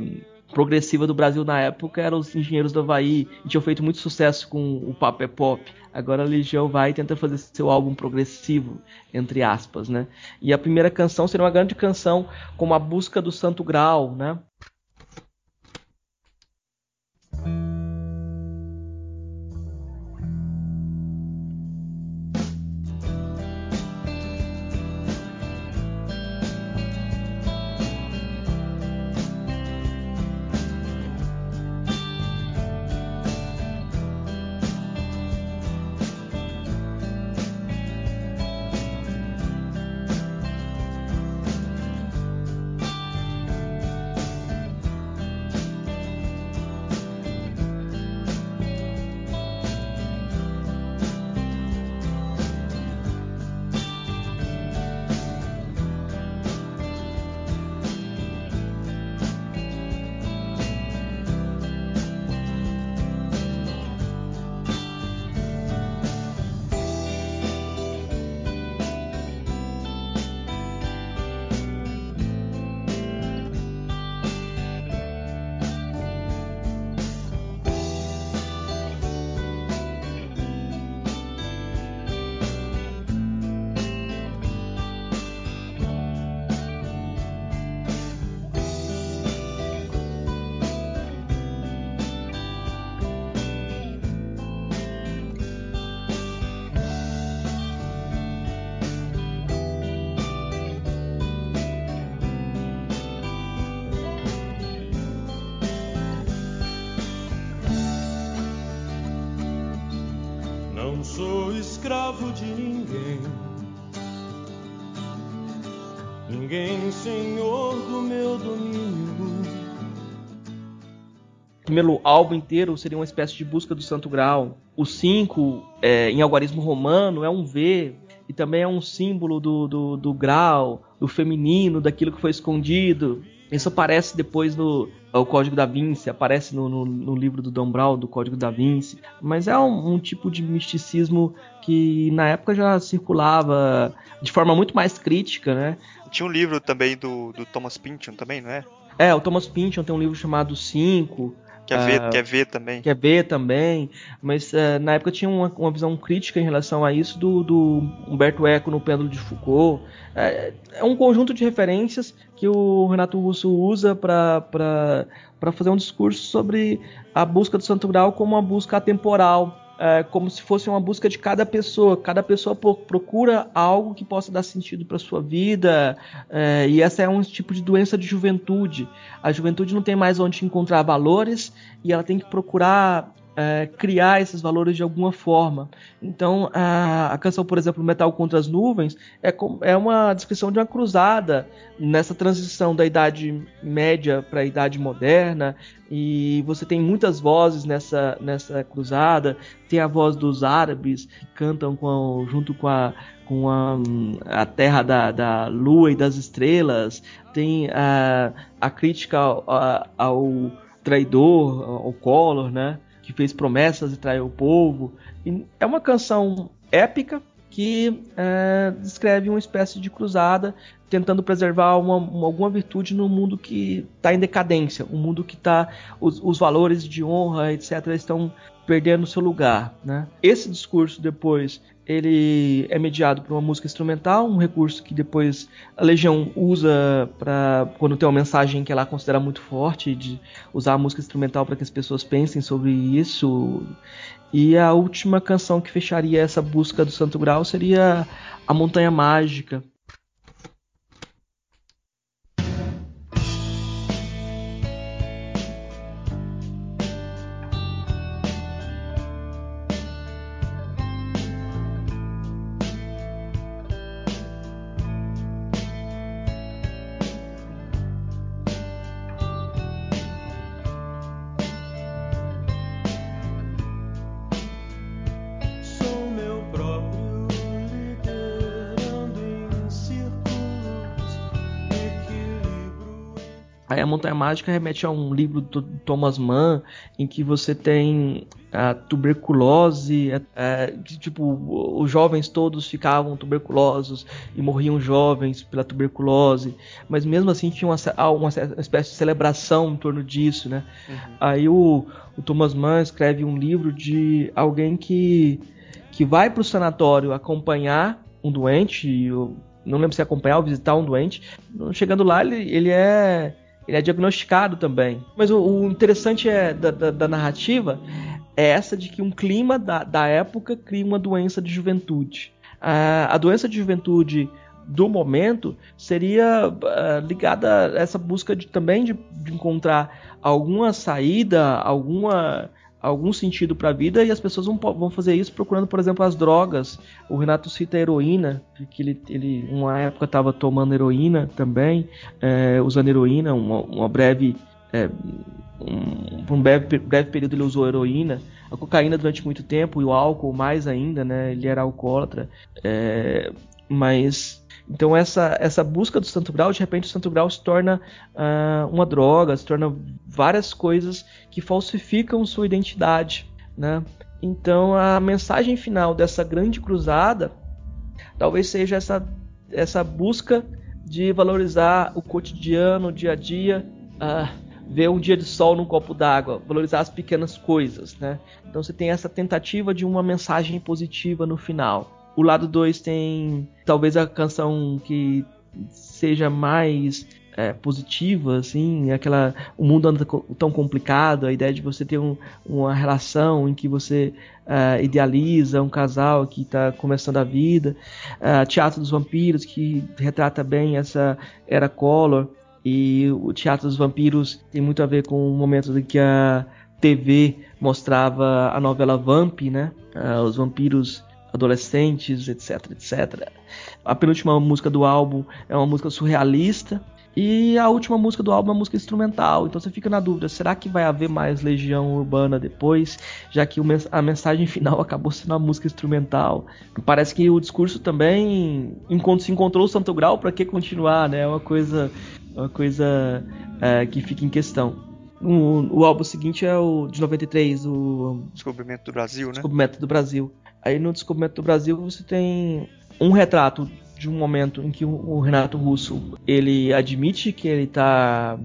progressiva do Brasil na época eram os Engenheiros do Havaí e tinham feito muito sucesso com o Papo é Pop. Agora a Legião vai e tenta fazer seu álbum progressivo, entre aspas, né? E a primeira canção seria uma grande canção como A Busca do Santo Grau, né? Álbum inteiro seria uma espécie de busca do Santo Grau. O 5, é, em algarismo romano, é um V, e também é um símbolo do, do, do grau, do feminino, daquilo que foi escondido. Isso aparece depois no o Código da Vinci, aparece no, no, no, livro do Dom Brown, do Código da Vinci. Mas é um, um, tipo de misticismo que na época já circulava de forma muito mais crítica, né? Tinha um livro também do, do Thomas Pynchon também, não é? É, o Thomas Pynchon tem um livro chamado Cinco, Quer ver, uh, quer ver também. Quer ver também. Mas uh, na época tinha uma, uma, visão crítica em relação a isso do, do Humberto Eco no Pêndulo de Foucault. É, é, um conjunto de referências que o Renato Russo usa para fazer um discurso sobre a busca do Santo Grau como uma busca atemporal é, como se fosse uma busca de cada pessoa. Cada pessoa procura algo que possa dar sentido para sua vida. É, e essa é um tipo de doença de juventude. A juventude não tem mais onde encontrar valores e ela tem que procurar é, criar esses valores de alguma forma. Então, a, a, canção, por exemplo, Metal contra as Nuvens, é, com, é uma descrição de uma cruzada nessa transição da Idade Média para a Idade Moderna. E você tem muitas vozes nessa, nessa cruzada. Tem a voz dos árabes que cantam com, junto com a, com a, a terra da, da lua e das estrelas. Tem a, a crítica ao, ao traidor, ao Collor, né? Que fez promessas e traiu o povo. E é uma canção épica que é, descreve uma espécie de cruzada tentando preservar uma, uma, alguma virtude no mundo que está em decadência, um mundo que está os, os, valores de honra, etc, estão perdendo seu lugar. Né? Esse discurso depois ele é mediado por uma música instrumental, um recurso que depois a Legião usa para quando tem uma mensagem que ela considera muito forte, de usar a música instrumental para que as pessoas pensem sobre isso. E a última canção que fecharia essa busca do Santo Grau seria A Montanha Mágica, Aí a Montanha Mágica remete a um livro do Thomas Mann, em que você tem a tuberculose, é, é, que, tipo, os jovens todos ficavam tuberculosos e morriam jovens pela tuberculose, mas mesmo assim tinha uma, uma espécie de celebração em torno disso, né? Uhum. Aí o, o Thomas Mann escreve um livro de alguém que, que vai para o sanatório acompanhar um doente, não lembro se é acompanhar ou visitar um doente, chegando lá ele, ele é ele é diagnosticado também. Mas o, o interessante é da, da, da, narrativa é essa de que um clima da, da época cria uma doença de juventude. a doença de juventude do momento seria uh, ligada a essa busca de, também de, de encontrar alguma saída, alguma algum sentido para a vida e as pessoas vão, vão fazer isso procurando, por exemplo, as drogas. O Renato cita a heroína, que ele, ele uma época estava tomando heroína também, é, usando heroína, uma, uma breve. É, um, por um breve, breve período ele usou heroína, a cocaína durante muito tempo e o álcool mais ainda, né? Ele era alcoólatra, é, mas então essa, essa busca do Santo Grau, de repente o Santo Grau se torna uh, uma droga, se torna várias coisas que falsificam sua identidade, né? Então a mensagem final dessa grande cruzada talvez seja essa, essa busca de valorizar o cotidiano, o dia a dia, uh, ver um dia de sol num copo d'água, valorizar as pequenas coisas, né? Então você tem essa tentativa de uma mensagem positiva no final. O lado 2 tem talvez a canção que seja mais é, positiva, assim, aquela o mundo anda tão complicado, a ideia de você ter um, uma relação em que você uh, idealiza um casal que está começando a vida, uh, Teatro dos Vampiros que retrata bem essa era color e o Teatro dos Vampiros tem muito a ver com o momento em que a TV mostrava a novela Vamp, né? Uh, os vampiros adolescentes, etc, etc. A penúltima música do álbum é uma música surrealista, E a última música do álbum é uma música instrumental. Então você fica na dúvida: será que vai haver mais Legião Urbana depois? Já que a mensagem final acabou sendo uma música instrumental. Parece que o discurso também se encontrou o Santo Grau, para que continuar, né? É uma coisa, uma coisa é, que fica em questão. O, o, álbum seguinte é o de 93, o Descobrimento do Brasil, né? Descobrimento do Brasil. Aí no Descobrimento do Brasil você tem um retrato de um momento em que o Renato Russo ele admite que ele tá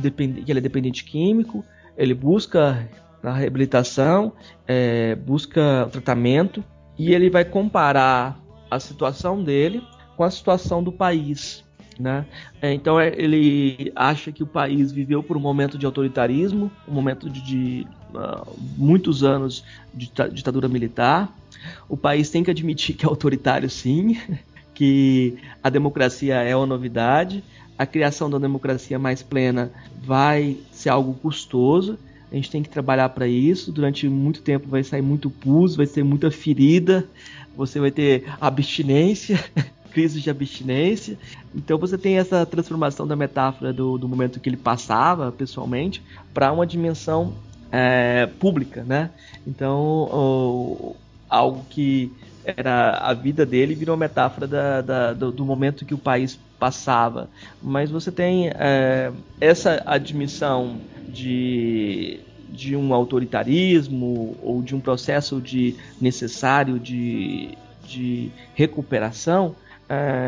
que ele é dependente químico, ele busca a reabilitação, é, busca tratamento e ele vai comparar a situação dele com a situação do país. Né? É, então é, ele acha que o país viveu por um momento de autoritarismo, um momento de, de uh, muitos anos de ditadura militar. O país tem que admitir que é autoritário, sim, que a democracia é uma novidade, a criação da democracia mais plena vai ser algo custoso. A gente tem que trabalhar para isso. Durante muito tempo vai sair muito pus, vai ter muita ferida, você vai ter abstinência. crise de abstinência. Então você tem essa transformação da metáfora do, do momento que ele passava pessoalmente para uma dimensão é, pública, né? Então algo que era a vida dele virou metáfora da, da, do, do, momento que o país passava. Mas você tem é, essa admissão de de um autoritarismo ou de um processo de necessário de, de recuperação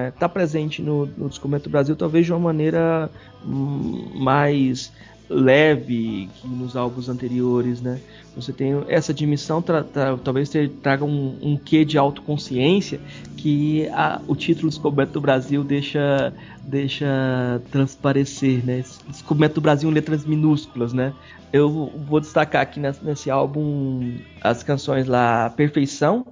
está é, presente no, no Brasil, talvez de uma maneira hum, mais leve que nos álbuns anteriores, né? Você tem essa admissão, tra, tra, talvez traga um, um quê de autoconsciência que a, o título Descoberto do Brasil deixa, deixa transparecer, né? Descoberto do Brasil em letras minúsculas, né? Eu vou destacar aqui nesse, nesse álbum as canções lá Perfeição,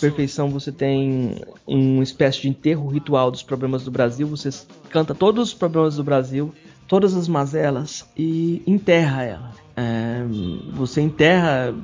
Perfeição você tem uma espécie de enterro ritual dos problemas do Brasil. Você canta todos os problemas do Brasil, todas as mazelas e enterra ela. É, você enterra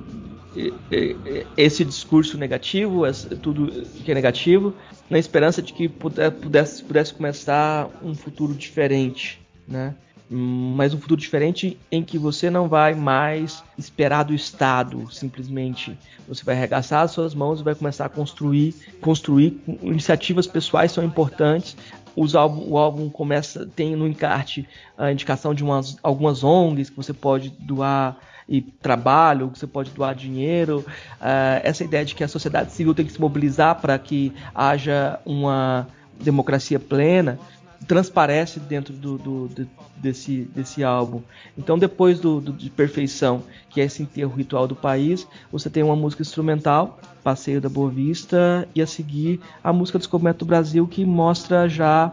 esse discurso negativo, tudo que é negativo, na esperança de que pudesse, pudesse começar um futuro diferente, né? Mas um futuro diferente em que você não vai mais esperar do Estado, simplesmente. Você vai arregaçar as suas mãos e vai começar a construir, construir. Iniciativas pessoais são importantes. Os álbum, o álbum começa tem no encarte a indicação de umas, algumas ONGs que você pode doar e trabalho, que você pode doar dinheiro. Uh, essa ideia de que a sociedade civil tem que se mobilizar para que haja uma democracia plena transparece dentro do, do, desse, desse álbum. Então, depois do, do, de Perfeição, que é esse enterro ritual do país, você tem uma música instrumental, Passeio da Boa Vista, e a seguir a música Descoberto do Brasil, que mostra já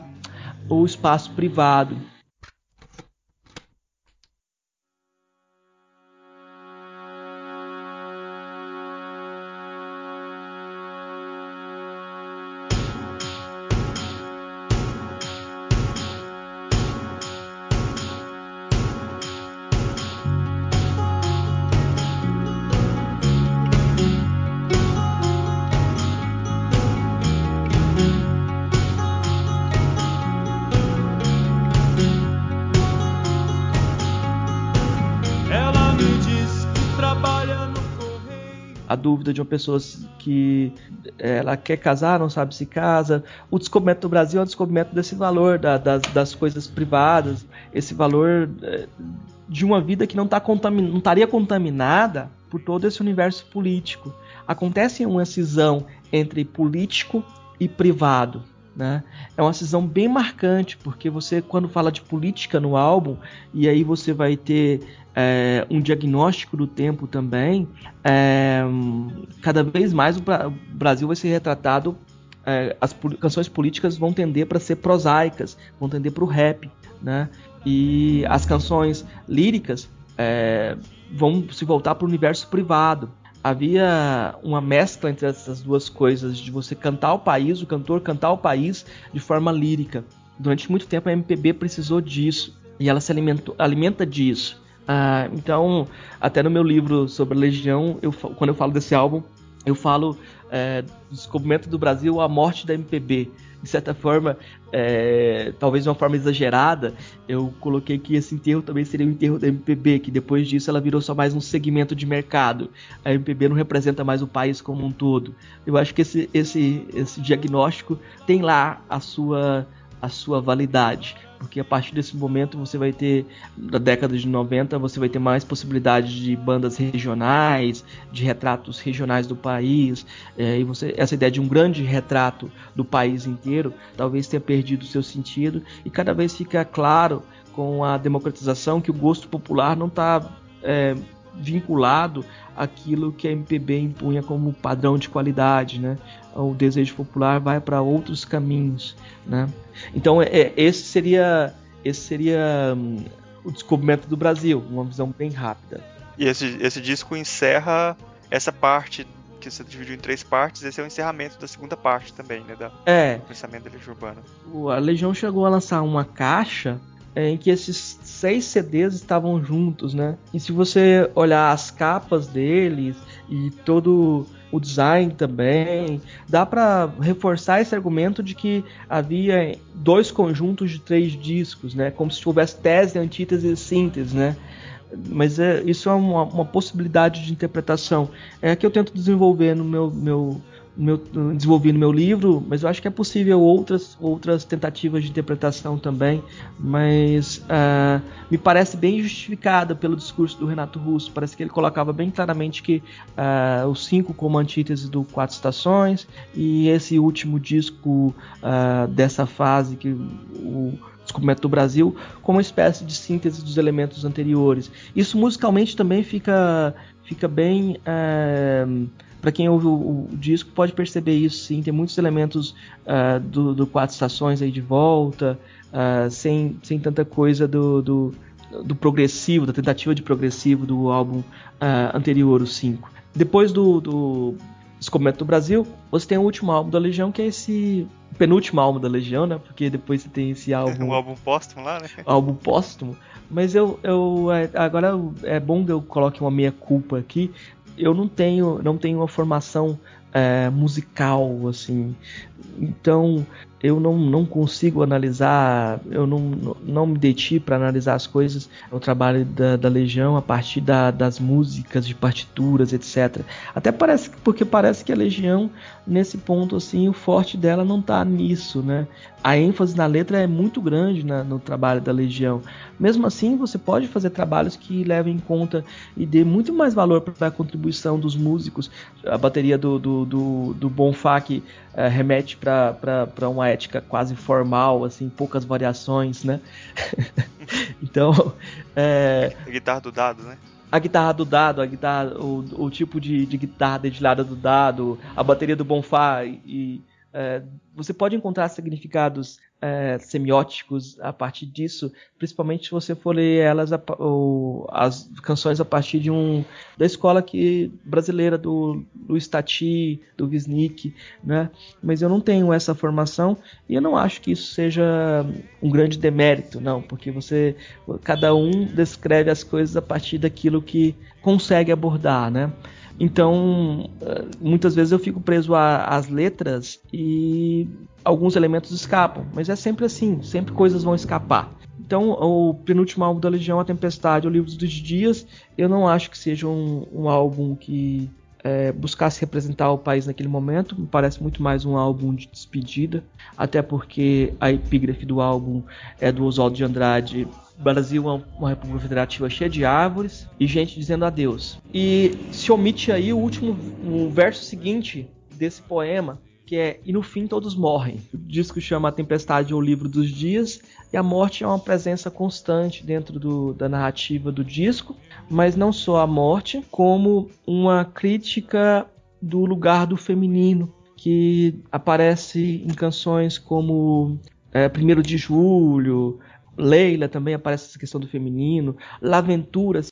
o espaço privado dúvida de uma pessoa que é, ela quer casar, não sabe se casa. O descoberto do Brasil é o descoberto desse valor da, das, das, coisas privadas, esse valor é, de uma vida que não, tá contamin, não estaria contaminada por todo esse universo político. Acontece uma cisão entre político e privado. Né? É uma cisão bem marcante, porque você, quando fala de política no álbum, e aí você vai ter é, um diagnóstico do tempo também, é, cada vez mais o Brasil vai ser retratado, é, as canções políticas vão tender para ser prosaicas, vão tender para o rap, né? e as canções líricas é, vão se voltar para o universo privado havia uma mescla entre essas duas coisas, de você cantar o país, o cantor cantar o país de forma lírica. Durante muito tempo a MPB precisou disso e ela se alimentou, alimenta disso. Ah, então, até no meu livro sobre a Legião, eu, quando eu falo desse álbum, eu falo é, do descobrimento do Brasil, a morte da MPB de certa forma, é, talvez de uma forma exagerada, eu coloquei que esse enterro também seria o enterro da MPB, que depois disso ela virou só mais um segmento de mercado. A MPB não representa mais o país como um todo. Eu acho que esse, esse, esse diagnóstico tem lá a sua, a sua validade porque a partir desse momento você vai ter, da década de 90, você vai ter mais possibilidades de bandas regionais, de retratos regionais do país, é, e você, essa ideia de um grande retrato do país inteiro talvez tenha perdido seu sentido, e cada vez fica claro com a democratização que o gosto popular não está é, vinculado àquilo que a MPB impunha como padrão de qualidade, né? O desejo popular vai para outros caminhos, né? Então é, esse seria esse seria um, o descobrimento do Brasil, uma visão bem rápida. E esse, esse disco encerra essa parte que você dividiu em três partes, esse é o encerramento da segunda parte também, né? Da, é. Do pensamento da Legião Urbana. A Legião chegou a lançar uma caixa é, em que esses seis CDs estavam juntos, né? E se você olhar as capas deles e todo o design também, dá para reforçar esse argumento de que havia dois conjuntos de três discos, né? Como se houvesse tese, antítese e síntese, né? Mas é, isso é uma, uma possibilidade de interpretação. É que eu tento desenvolver no meu, meu meu, desenvolvi no meu livro, mas eu acho que é possível outras, outras tentativas de interpretação também, mas uh, me parece bem justificada pelo discurso do Renato Russo. Parece que ele colocava bem claramente que uh, os cinco como antítese do Quatro Estações e esse último disco uh, dessa fase que o Descobrimento do Brasil como uma espécie de síntese dos elementos anteriores. Isso musicalmente também fica, fica bem para quem ouve o, o, disco pode perceber isso sim, tem muitos elementos uh, do, do, Quatro Estações aí de volta, uh, sem, sem tanta coisa do, do, do, progressivo, da tentativa de progressivo do álbum uh, anterior, o 5. Depois do, do Descobrimento do Brasil, você tem o último álbum da Legião, que é esse penúltimo álbum da Legião, né? Porque depois você tem esse álbum. um álbum póstumo lá, né? Álbum póstumo. Mas eu, eu é, agora é bom que eu coloque uma meia culpa aqui eu não tenho, não tenho uma formação é, musical, assim. Então, eu não, não consigo analisar, eu não, não me deti para analisar as coisas, o trabalho da, da Legião a partir da, das músicas, de partituras, etc. Até parece porque parece que a Legião, nesse ponto, assim, o forte dela não está nisso, né? A ênfase na letra é muito grande na, no trabalho da Legião. Mesmo assim, você pode fazer trabalhos que levem em conta e dê muito mais valor para a contribuição dos músicos. A bateria do, do, do, do Bonfá que é, remete para uma ética quase formal, assim, poucas variações, né? então. É, a guitarra do dado, né? A guitarra do dado, a guitarra, o, o tipo de, de guitarra dedilhada do dado, a bateria do Bonfá e. É, você pode encontrar significados é, semióticos a partir disso, principalmente se você for ler elas a, ou, as canções a partir de um da escola que brasileira do Luiz Tati, do Wisnik, né? Mas eu não tenho essa formação e eu não acho que isso seja um grande demérito, não, porque você cada um descreve as coisas a partir daquilo que consegue abordar, né? Então, eh, muitas vezes eu fico preso às letras e alguns elementos escapam, mas é sempre assim, sempre coisas vão escapar. Então, o penúltimo álbum da Legião, A Tempestade, O Livro dos Dias, eu não acho que seja um, um álbum que é, buscasse representar o país naquele momento, me parece muito mais um álbum de despedida, até porque a epígrafe do álbum é do Oswaldo de Andrade. Brasil é uma república federativa cheia de árvores e gente dizendo adeus. E se omite aí o último, o verso seguinte desse poema, que é E no fim todos morrem. O disco chama A Tempestade ou Livro dos Dias, e a morte é uma presença constante dentro do, da narrativa do disco, mas não só a morte, como uma crítica do lugar do feminino, que aparece em canções como é, Primeiro de Julho, Leila também aparece essa questão do feminino, Laventuras.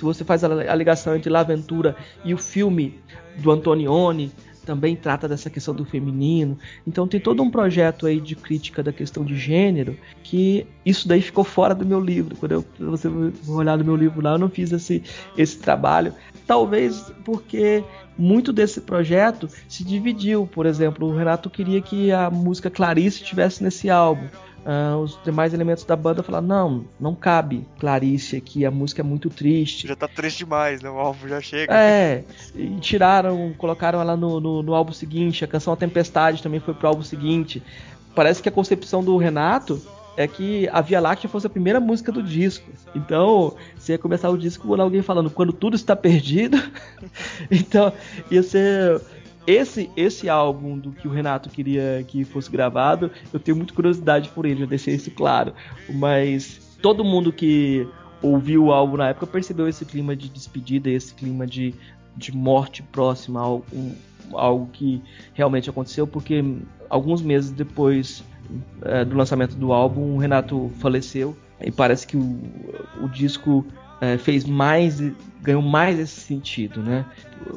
se você faz a ligação entre La Aventura e o filme do Antonioni, também trata dessa questão do feminino. Então tem todo um projeto aí de crítica da questão de gênero que isso daí ficou fora do meu livro. Quando eu, você olhar no meu livro lá, eu não fiz esse, esse trabalho. Talvez porque muito desse projeto se dividiu. Por exemplo, o Renato queria que a música Clarice estivesse nesse álbum. Uh, os demais elementos da banda falaram: não, não cabe Clarice aqui, a música é muito triste. Já tá triste demais, né? O álbum já chega. É, e tiraram, colocaram ela no, no, no, álbum seguinte, a canção A Tempestade também foi pro álbum seguinte. Parece que a concepção do Renato é que a Via Láctea fosse a primeira música do disco. Então, você ia começar o disco com alguém falando quando tudo está perdido. então, ia ser esse esse álbum do que o Renato queria que fosse gravado, eu tenho muita curiosidade por ele, já deixei isso claro. Mas todo mundo que ouviu o álbum na época percebeu esse clima de despedida, esse clima de, de morte próxima, algo, algo que realmente aconteceu, porque alguns meses depois é, do lançamento do álbum, o Renato faleceu e parece que o, o disco é, fez mais, ganhou mais esse sentido, né,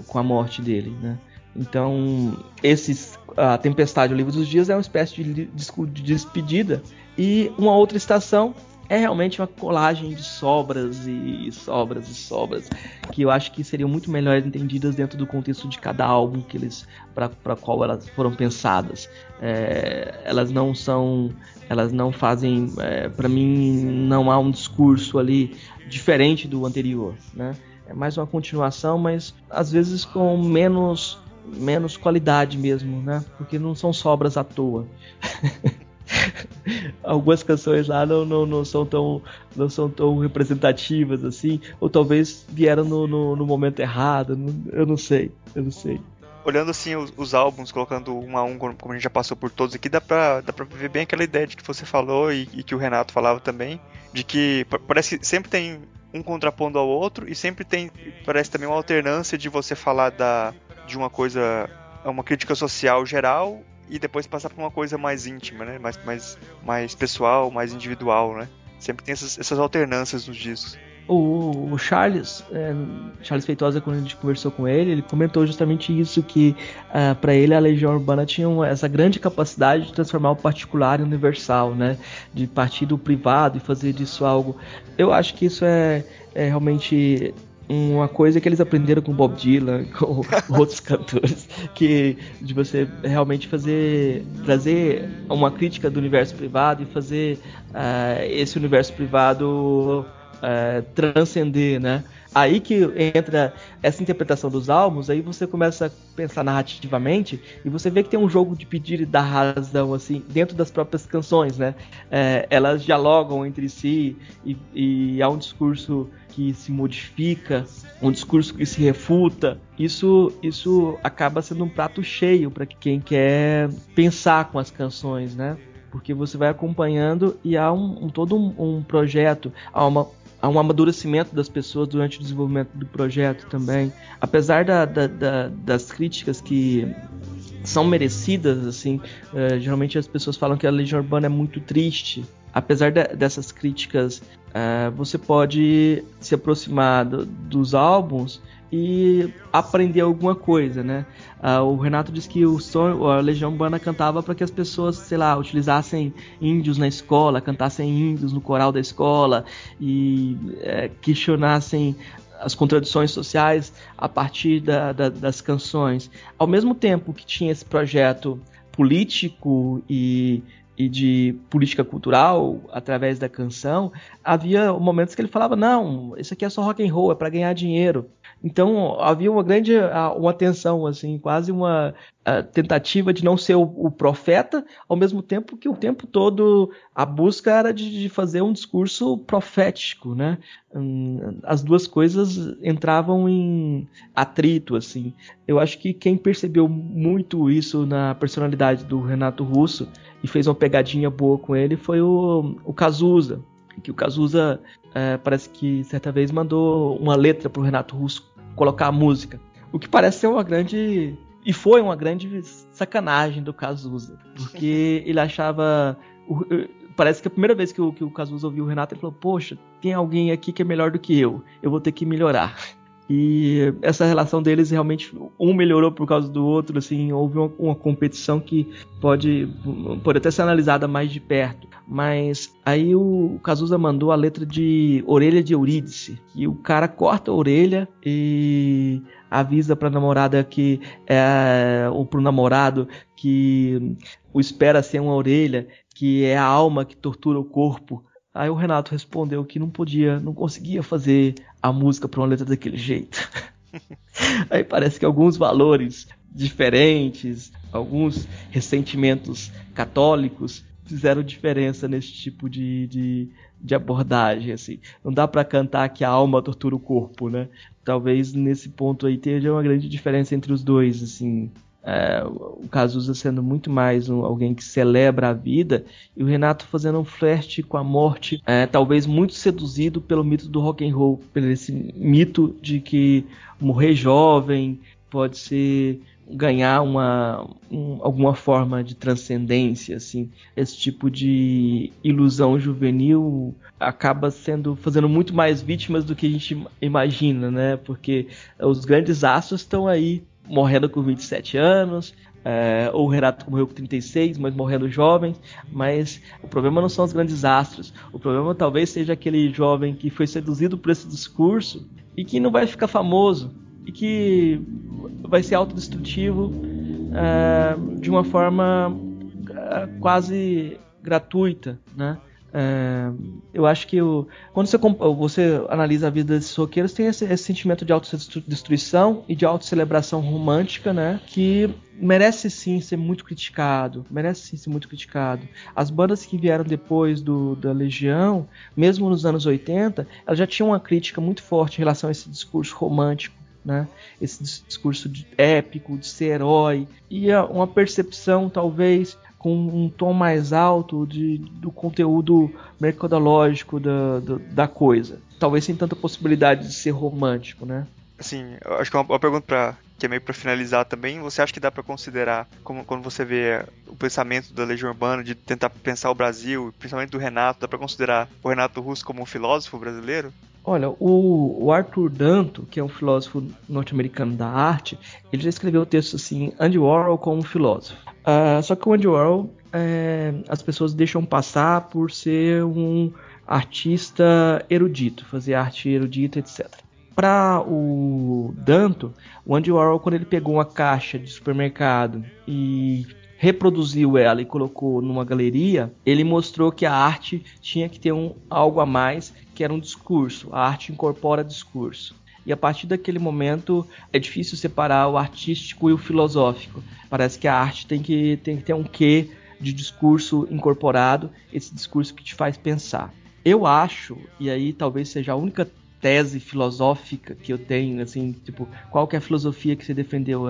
com a morte dele, né. Então, esses, a Tempestade, o Livro dos Dias, é uma espécie de de despedida. E uma outra estação é realmente uma colagem de sobras e sobras e sobras que eu acho que seriam muito melhor entendidas dentro do contexto de cada álbum que eles para qual elas foram pensadas. É, elas não são, elas não fazem, é, para mim não há um discurso ali diferente do anterior, né? É mais uma continuação, mas às vezes com menos menos qualidade mesmo, né? Porque não são sobras à toa. Algumas canções lá não, não, não, são tão, não são tão representativas assim, ou talvez vieram no, no, no momento errado, eu não sei, eu não sei olhando assim os, os, álbuns, colocando um a um, como a gente já passou por todos aqui, dá pra, dá pra ver bem aquela ideia de que você falou e, e, que o Renato falava também, de que parece que sempre tem um contrapondo ao outro e sempre tem, parece também uma alternância de você falar da, de uma coisa, uma crítica social geral e depois passar para uma coisa mais íntima, né? Mais, mais, mais pessoal, mais individual, né? Sempre tem essas, essas alternâncias nos discos. O, o Charles, é, Charles Feitosa, quando a gente conversou com ele, ele comentou justamente isso que uh, é, para ele a Legião Urbana tinha essa grande capacidade de transformar o particular em universal, né? De partir do privado e fazer disso algo. Eu acho que isso é, é realmente uma coisa que eles aprenderam com Bob Dylan, com outros cantores, que de você realmente fazer trazer uma crítica do universo privado e fazer uh, esse universo privado uh, transcender, né? Aí que entra essa interpretação dos álbuns, aí você começa a pensar narrativamente e você vê que tem um jogo de pedir e dar razão, assim, dentro das próprias canções, né? É, elas dialogam entre si e, e há um discurso que se modifica, um discurso que se refuta. Isso, isso acaba sendo um prato cheio para quem quer pensar com as canções, né? Porque você vai acompanhando e há um, um todo um, um projeto, há uma há um amadurecimento das pessoas durante o desenvolvimento do projeto também. Apesar da, da, da, das críticas que são merecidas, assim, uh, geralmente as pessoas falam que a Legião Urbana é muito triste. Apesar de, dessas críticas, uh, você pode se aproximar do, dos álbuns e aprender alguma coisa, né? Uh, o Renato disse que o sonho, a Legião Urbana cantava para que as pessoas, sei lá, utilizassem índios na escola, cantassem índios no coral da escola e é, questionassem as contradições sociais a partir da, da, das canções. Ao mesmo tempo que tinha esse projeto político e e de política cultural através da canção, havia momentos que ele falava: não, isso aqui é só rock and roll, é para ganhar dinheiro. Então havia uma grande uma tensão, assim, quase uma tentativa de não ser o, o, profeta, ao mesmo tempo que o tempo todo a busca era de, de fazer um discurso profético, né? Hum, as duas coisas entravam em atrito, assim. Eu acho que quem percebeu muito isso na personalidade do Renato Russo e fez uma pegadinha boa com ele foi o, o Cazuza, que o Cazuza é, parece que certa vez mandou uma letra para o Renato Russo colocar a música. O que parece ser uma grande. E foi uma grande sacanagem do Cazuza. Porque ele achava. Parece que a primeira vez que o, que o Cazuza ouviu o Renato, ele falou: Poxa, tem alguém aqui que é melhor do que eu. Eu vou ter que melhorar. E essa relação deles realmente um melhorou por causa do outro, assim, houve uma, uma, competição que pode pode até ser analisada mais de perto. Mas aí o Cazuza mandou a letra de Orelha de Eurídice, que o cara corta a orelha e avisa para a namorada que é ou pro namorado que o espera ser uma orelha, que é a alma que tortura o corpo. Aí o Renato respondeu que não podia, não conseguia fazer a música para uma letra daquele jeito. Aí parece que alguns valores diferentes, alguns ressentimentos católicos fizeram diferença nesse tipo de, de, de abordagem, assim. Não dá para cantar que a alma tortura o corpo, né? Talvez nesse ponto aí tenha uma grande diferença entre os dois, assim. É, o Cazuza sendo muito mais um, alguém que celebra a vida e o Renato fazendo um flerte com a morte, é, talvez muito seduzido pelo mito do rock and roll, pelo esse mito de que morrer jovem pode ser ganhar uma um, alguma forma de transcendência assim. Esse tipo de ilusão juvenil acaba sendo fazendo muito mais vítimas do que a gente imagina né? Porque os grandes astros estão aí morrendo com 27 anos, é, ou o Renato morreu com 36, mas morrendo jovem. Mas o problema não são os grandes astros. O problema talvez seja aquele jovem que foi seduzido por esse discurso e que não vai ficar famoso e que vai ser autodestrutivo é, de uma forma é, quase gratuita, né? É, eu acho que o, quando você, você, analisa a vida desses roqueiros, tem esse, esse sentimento de autodestruição e de autocelebração romântica, né? Que merece sim ser muito criticado. Merece sim ser muito criticado. As bandas que vieram depois do, da Legião, mesmo nos anos 80, elas já tinham uma crítica muito forte em relação a esse discurso romântico. Né? Esse discurso de épico, de ser herói, e uma percepção talvez com um tom mais alto de, do conteúdo mercadológico da, da, coisa. Talvez sem tanta possibilidade de ser romântico, né? Assim, acho que é uma, uma pergunta para que é meio para finalizar também. Você acha que dá para considerar, como quando você vê o pensamento da Legião Urbana de tentar pensar o Brasil, principalmente do Renato, dá para considerar o Renato Russo como um filósofo brasileiro? Olha, o, Arthur Danto, que é um filósofo norte-americano da arte, ele já escreveu o texto assim, Andy Warhol como filósofo. Uh, só que o Andy Warhol, é, as pessoas deixam passar por ser um artista erudito, fazer arte erudita, etc. Para o Danto, o Andy Warhol, quando ele pegou uma caixa de supermercado e reproduziu ela e colocou numa galeria, ele mostrou que a arte tinha que ter um, algo a mais, que era um discurso. A arte incorpora discurso. E a partir daquele momento é difícil separar o artístico e o filosófico. Parece que a arte tem que, tem que ter um quê de discurso incorporado, esse discurso que te faz pensar. Eu acho, e aí talvez seja a única tese filosófica que eu tenho, assim, tipo, qual que é a filosofia que você defendeu?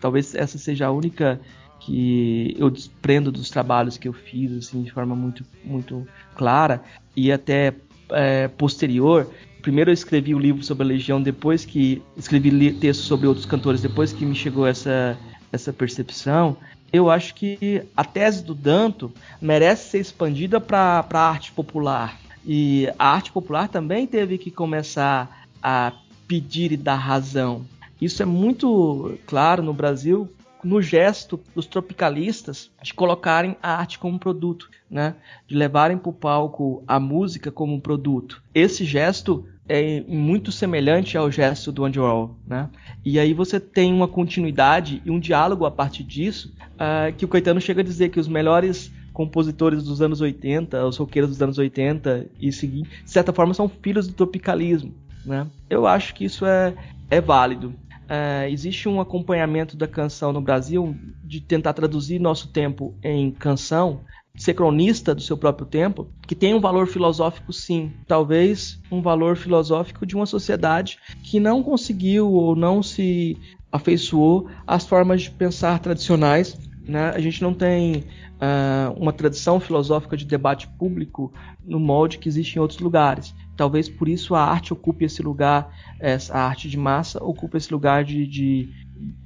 Talvez essa seja a única que eu desprendo dos trabalhos que eu fiz assim de forma muito muito clara e até é, posterior primeiro eu escrevi o livro sobre a Legião depois que escrevi texto sobre outros cantores depois que me chegou essa essa percepção eu acho que a tese do Danto merece ser expandida para a arte popular. E a arte popular também teve que começar a pedir e dar razão. Isso é muito claro no Brasil no gesto dos tropicalistas de colocarem a arte como produto, né? De levarem para o palco a música como um produto. Esse gesto é muito semelhante ao gesto do Andy Warhol, né? E aí você tem uma continuidade e um diálogo a partir disso, uh, que o Caetano chega a dizer que os melhores compositores dos anos 80, os roqueiros dos anos 80 e seguinte, de certa forma são filhos do tropicalismo. Né? Eu acho que isso é, é válido. É, existe um acompanhamento da canção no Brasil de tentar traduzir nosso tempo em canção, ser cronista do seu próprio tempo, que tem um valor filosófico sim, talvez um valor filosófico de uma sociedade que não conseguiu ou não se afeiçoou às formas de pensar tradicionais. Né? A gente não tem uh, uma tradição filosófica de debate público no molde que existe em outros lugares. Talvez por isso a arte ocupe esse lugar, essa arte de massa ocupa esse lugar de, de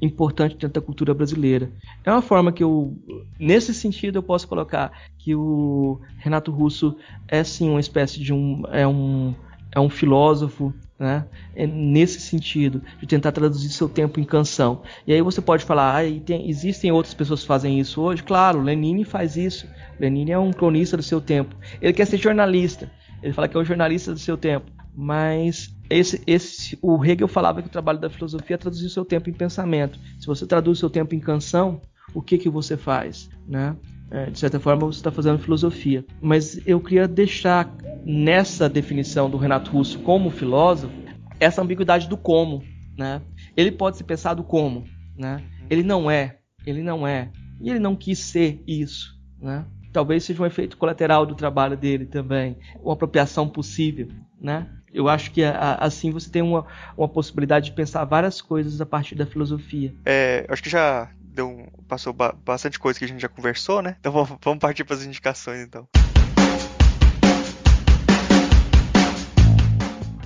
importante dentro da cultura brasileira. É uma forma que eu, nesse sentido, eu posso colocar que o Renato Russo é sim uma espécie de um é um é um filósofo, né? É nesse sentido de tentar traduzir seu tempo em canção. E aí você pode falar, ah, tem, existem outras pessoas que fazem isso hoje? Claro, Lenine faz isso. Lenine é um cronista do seu tempo. Ele quer ser jornalista. Ele fala que é um jornalista do seu tempo. Mas esse, esse, o Hegel falava que o trabalho da filosofia é traduzir seu tempo em pensamento. Se você traduz seu tempo em canção, o que que você faz, né? É, de certa forma você está fazendo filosofia. Mas eu queria deixar nessa definição do Renato Russo como filósofo essa ambiguidade do como, né? Ele pode ser pensado como, né? Ele não é, ele não é, e ele não quis ser isso, né? Talvez seja um efeito colateral do trabalho dele também, uma apropriação possível, né? Eu acho que assim você tem uma, uma possibilidade de pensar várias coisas a partir da filosofia. É, acho que já deu passou ba bastante coisa que a gente já conversou, né? Então vamos, vamos partir para as indicações então.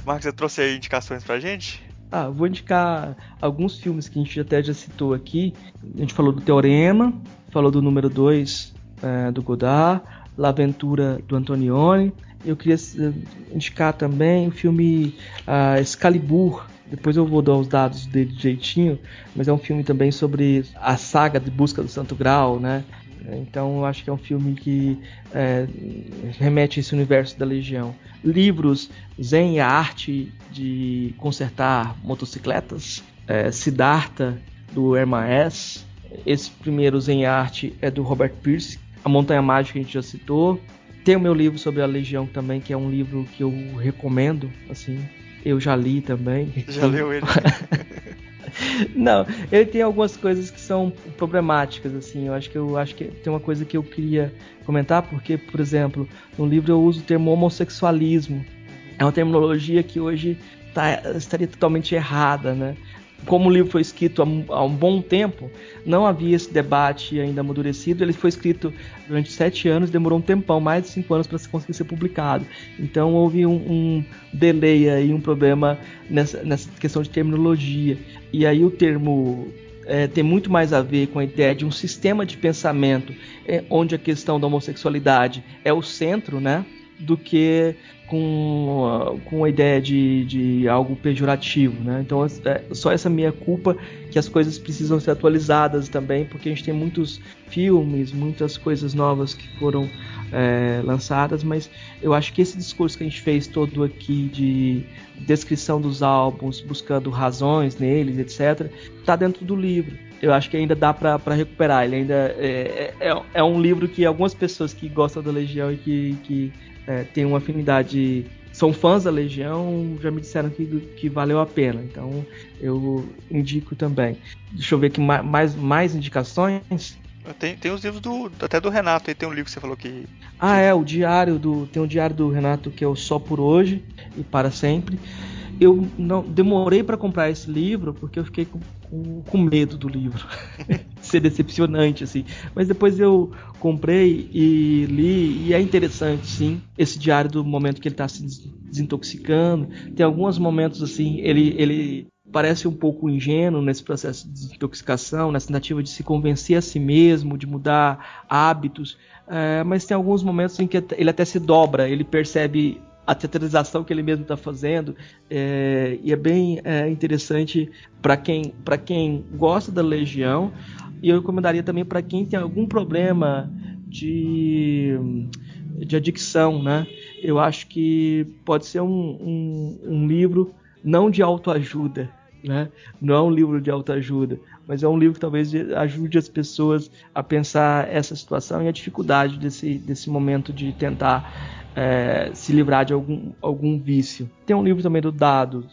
Marcos, você trouxe aí indicações pra gente? Ah, vou indicar alguns filmes que a gente até já citou aqui. A gente falou do Teorema, falou do número 2 é, do Godard, La Aventura do Antonioni. Eu queria eh, indicar também o filme uh, Excalibur, depois eu vou dar os dados dele jeitinho, mas é um filme também sobre a saga de busca do Santo Grau, né? Então eu acho que é um filme que é, remete a esse universo da Legião. Livros, Zen e a arte de consertar motocicletas, é, Siddhartha do Herman S. Esse primeiro Zen e arte é do Robert Pierce. A Montanha Mágica a gente já citou. Tem o meu livro sobre a Legião também, que é um livro que eu recomendo, assim, eu já li também. Já leu ele? Não, ele tem algumas coisas que são problemáticas, assim. Eu acho que eu acho que tem uma coisa que eu queria comentar, porque, por exemplo, no livro eu uso o termo homossexualismo. É uma terminologia que hoje tá, estaria totalmente errada, né? Como o livro foi escrito há, um bom tempo, não havia esse debate ainda amadurecido. Ele foi escrito durante sete anos, demorou um tempão, mais de cinco anos para conseguir ser publicado. Então houve um, um delay aí, um problema nessa, nessa questão de terminologia. E aí o termo é, tem muito mais a ver com a ideia de um sistema de pensamento é, onde a questão da homossexualidade é o centro, né? Do que com, com a ideia de, de algo pejorativo, né? Então é só essa minha culpa que as coisas precisam ser atualizadas também, porque a gente tem muitos filmes, muitas coisas novas que foram é, lançadas, mas eu acho que esse discurso que a gente fez todo aqui de descrição dos álbuns, buscando razões neles, etc., está dentro do livro eu acho que ainda dá para recuperar. Ele ainda é, é, é, um livro que algumas pessoas que gostam da Legião e que, que é, tem uma afinidade, são fãs da Legião, já me disseram que, que valeu a pena. Então eu indico também. Deixa eu ver aqui mais, mais indicações. Tem, tem os livros do, até do Renato, aí tem um livro que você falou que. Ah, é, o diário do. Tem um diário do Renato que é o Só por Hoje e Para Sempre eu não demorei para comprar esse livro porque eu fiquei com, com, medo do livro ser decepcionante assim. Mas depois eu comprei e li e é interessante sim esse diário do momento que ele está se desintoxicando. Tem alguns momentos assim ele ele parece um pouco ingênuo nesse processo de desintoxicação, nessa tentativa de se convencer a si mesmo, de mudar hábitos. É, mas tem alguns momentos em que ele até se dobra, ele percebe a teatralização que ele mesmo está fazendo é, e é bem é, interessante para quem para quem gosta da Legião e eu recomendaria também para quem tem algum problema de de adicção, né? Eu acho que pode ser um, um, um livro não de autoajuda, né? Não é um livro de autoajuda, mas é um livro que talvez ajude as pessoas a pensar essa situação e a dificuldade desse, desse momento de tentar é, se livrar de algum, algum vício. Tem um livro também do Dado,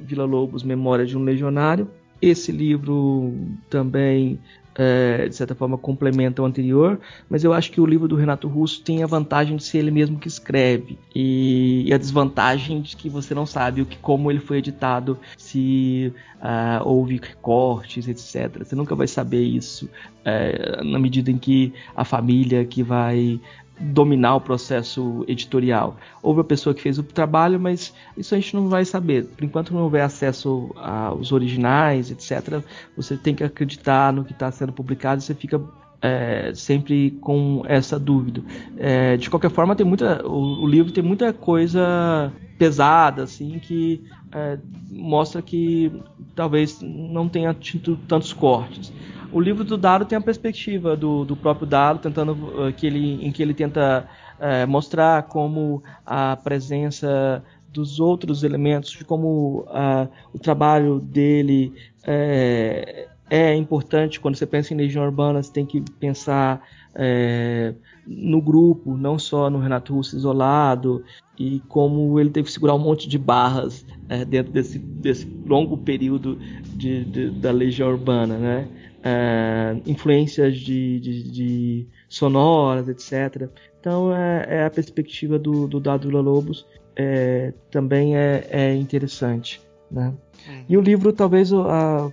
Vila Lobos, Memória de um Legionário. Esse livro também é, de certa forma complementa o anterior, mas eu acho que o livro do Renato Russo tem a vantagem de ser ele mesmo que escreve e, e a desvantagem de que você não sabe o que, como ele foi editado, se uh, houve cortes, etc. Você nunca vai saber isso uh, na medida em que a família que vai dominar o processo editorial. Houve a pessoa que fez o trabalho, mas isso a gente não vai saber. Por enquanto não houver acesso aos originais, etc., você tem que acreditar no que está sendo publicado e você fica é, sempre com essa dúvida. É, de qualquer forma, tem muita, o, o, livro tem muita coisa pesada, assim, que é, mostra que talvez não tenha tido tantos cortes. O livro do Dado tem a perspectiva do, do próprio Dado, tentando uh, que ele, em que ele tenta uh, mostrar como a presença dos outros elementos, de como uh, o trabalho dele é, é, importante. Quando você pensa em Legião Urbana, você tem que pensar é, no grupo, não só no Renato Russo isolado, e como ele teve que segurar um monte de barras é, dentro desse, desse longo período de, de, da Legião Urbana, né? É, influências de, de, de, sonoras, etc. Então é, é a perspectiva do, do Dado Villa Lobos é, também é, é interessante. Né? Uhum. E o livro, talvez a,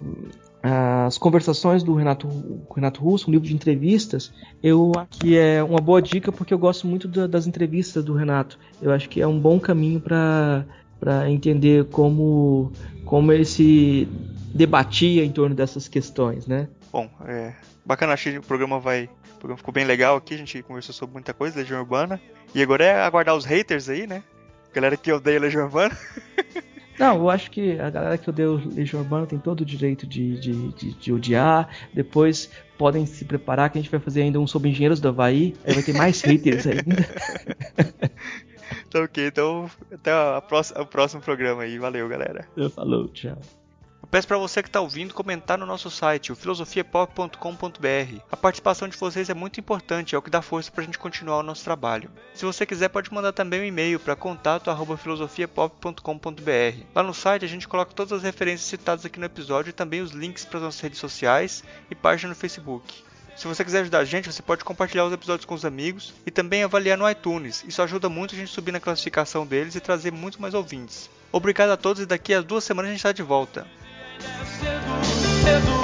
as conversações do Renato, Renato Russo, um livro de entrevistas, eu que é uma boa dica porque eu gosto muito da, das entrevistas do Renato. Eu acho que é um bom caminho para para entender como como ele se debatia em torno dessas questões, né? Bom, é bacana, achei que o programa vai. O programa ficou bem legal aqui, a gente conversou sobre muita coisa, Legião Urbana. E agora é aguardar os haters aí, né? Galera que odeia Legião Urbana. Não, eu acho que a galera que odeia Legião Urbana tem todo o direito de, de, de, de, odiar. Depois podem se preparar que a gente vai fazer ainda um sobre engenheiros do Havaí. Aí vai ter mais haters ainda. tá ok, então até a próxima, o próximo programa aí. Valeu, galera. Falou, tchau. Peço para você que está ouvindo comentar no nosso site, o filosofiapop.com.br. A participação de vocês é muito importante, é o que dá força para a gente continuar o nosso trabalho. Se você quiser, pode mandar também um e-mail para contato@filosofiapop.com.br. Lá no site a gente coloca todas as referências citadas aqui no episódio e também os links para as nossas redes sociais e página no Facebook. Se você quiser ajudar a gente, você pode compartilhar os episódios com os amigos e também avaliar no iTunes. Isso ajuda muito a gente subir na classificação deles e trazer muito mais ouvintes. Obrigado a todos e daqui a duas semanas a gente está de volta. Cedo.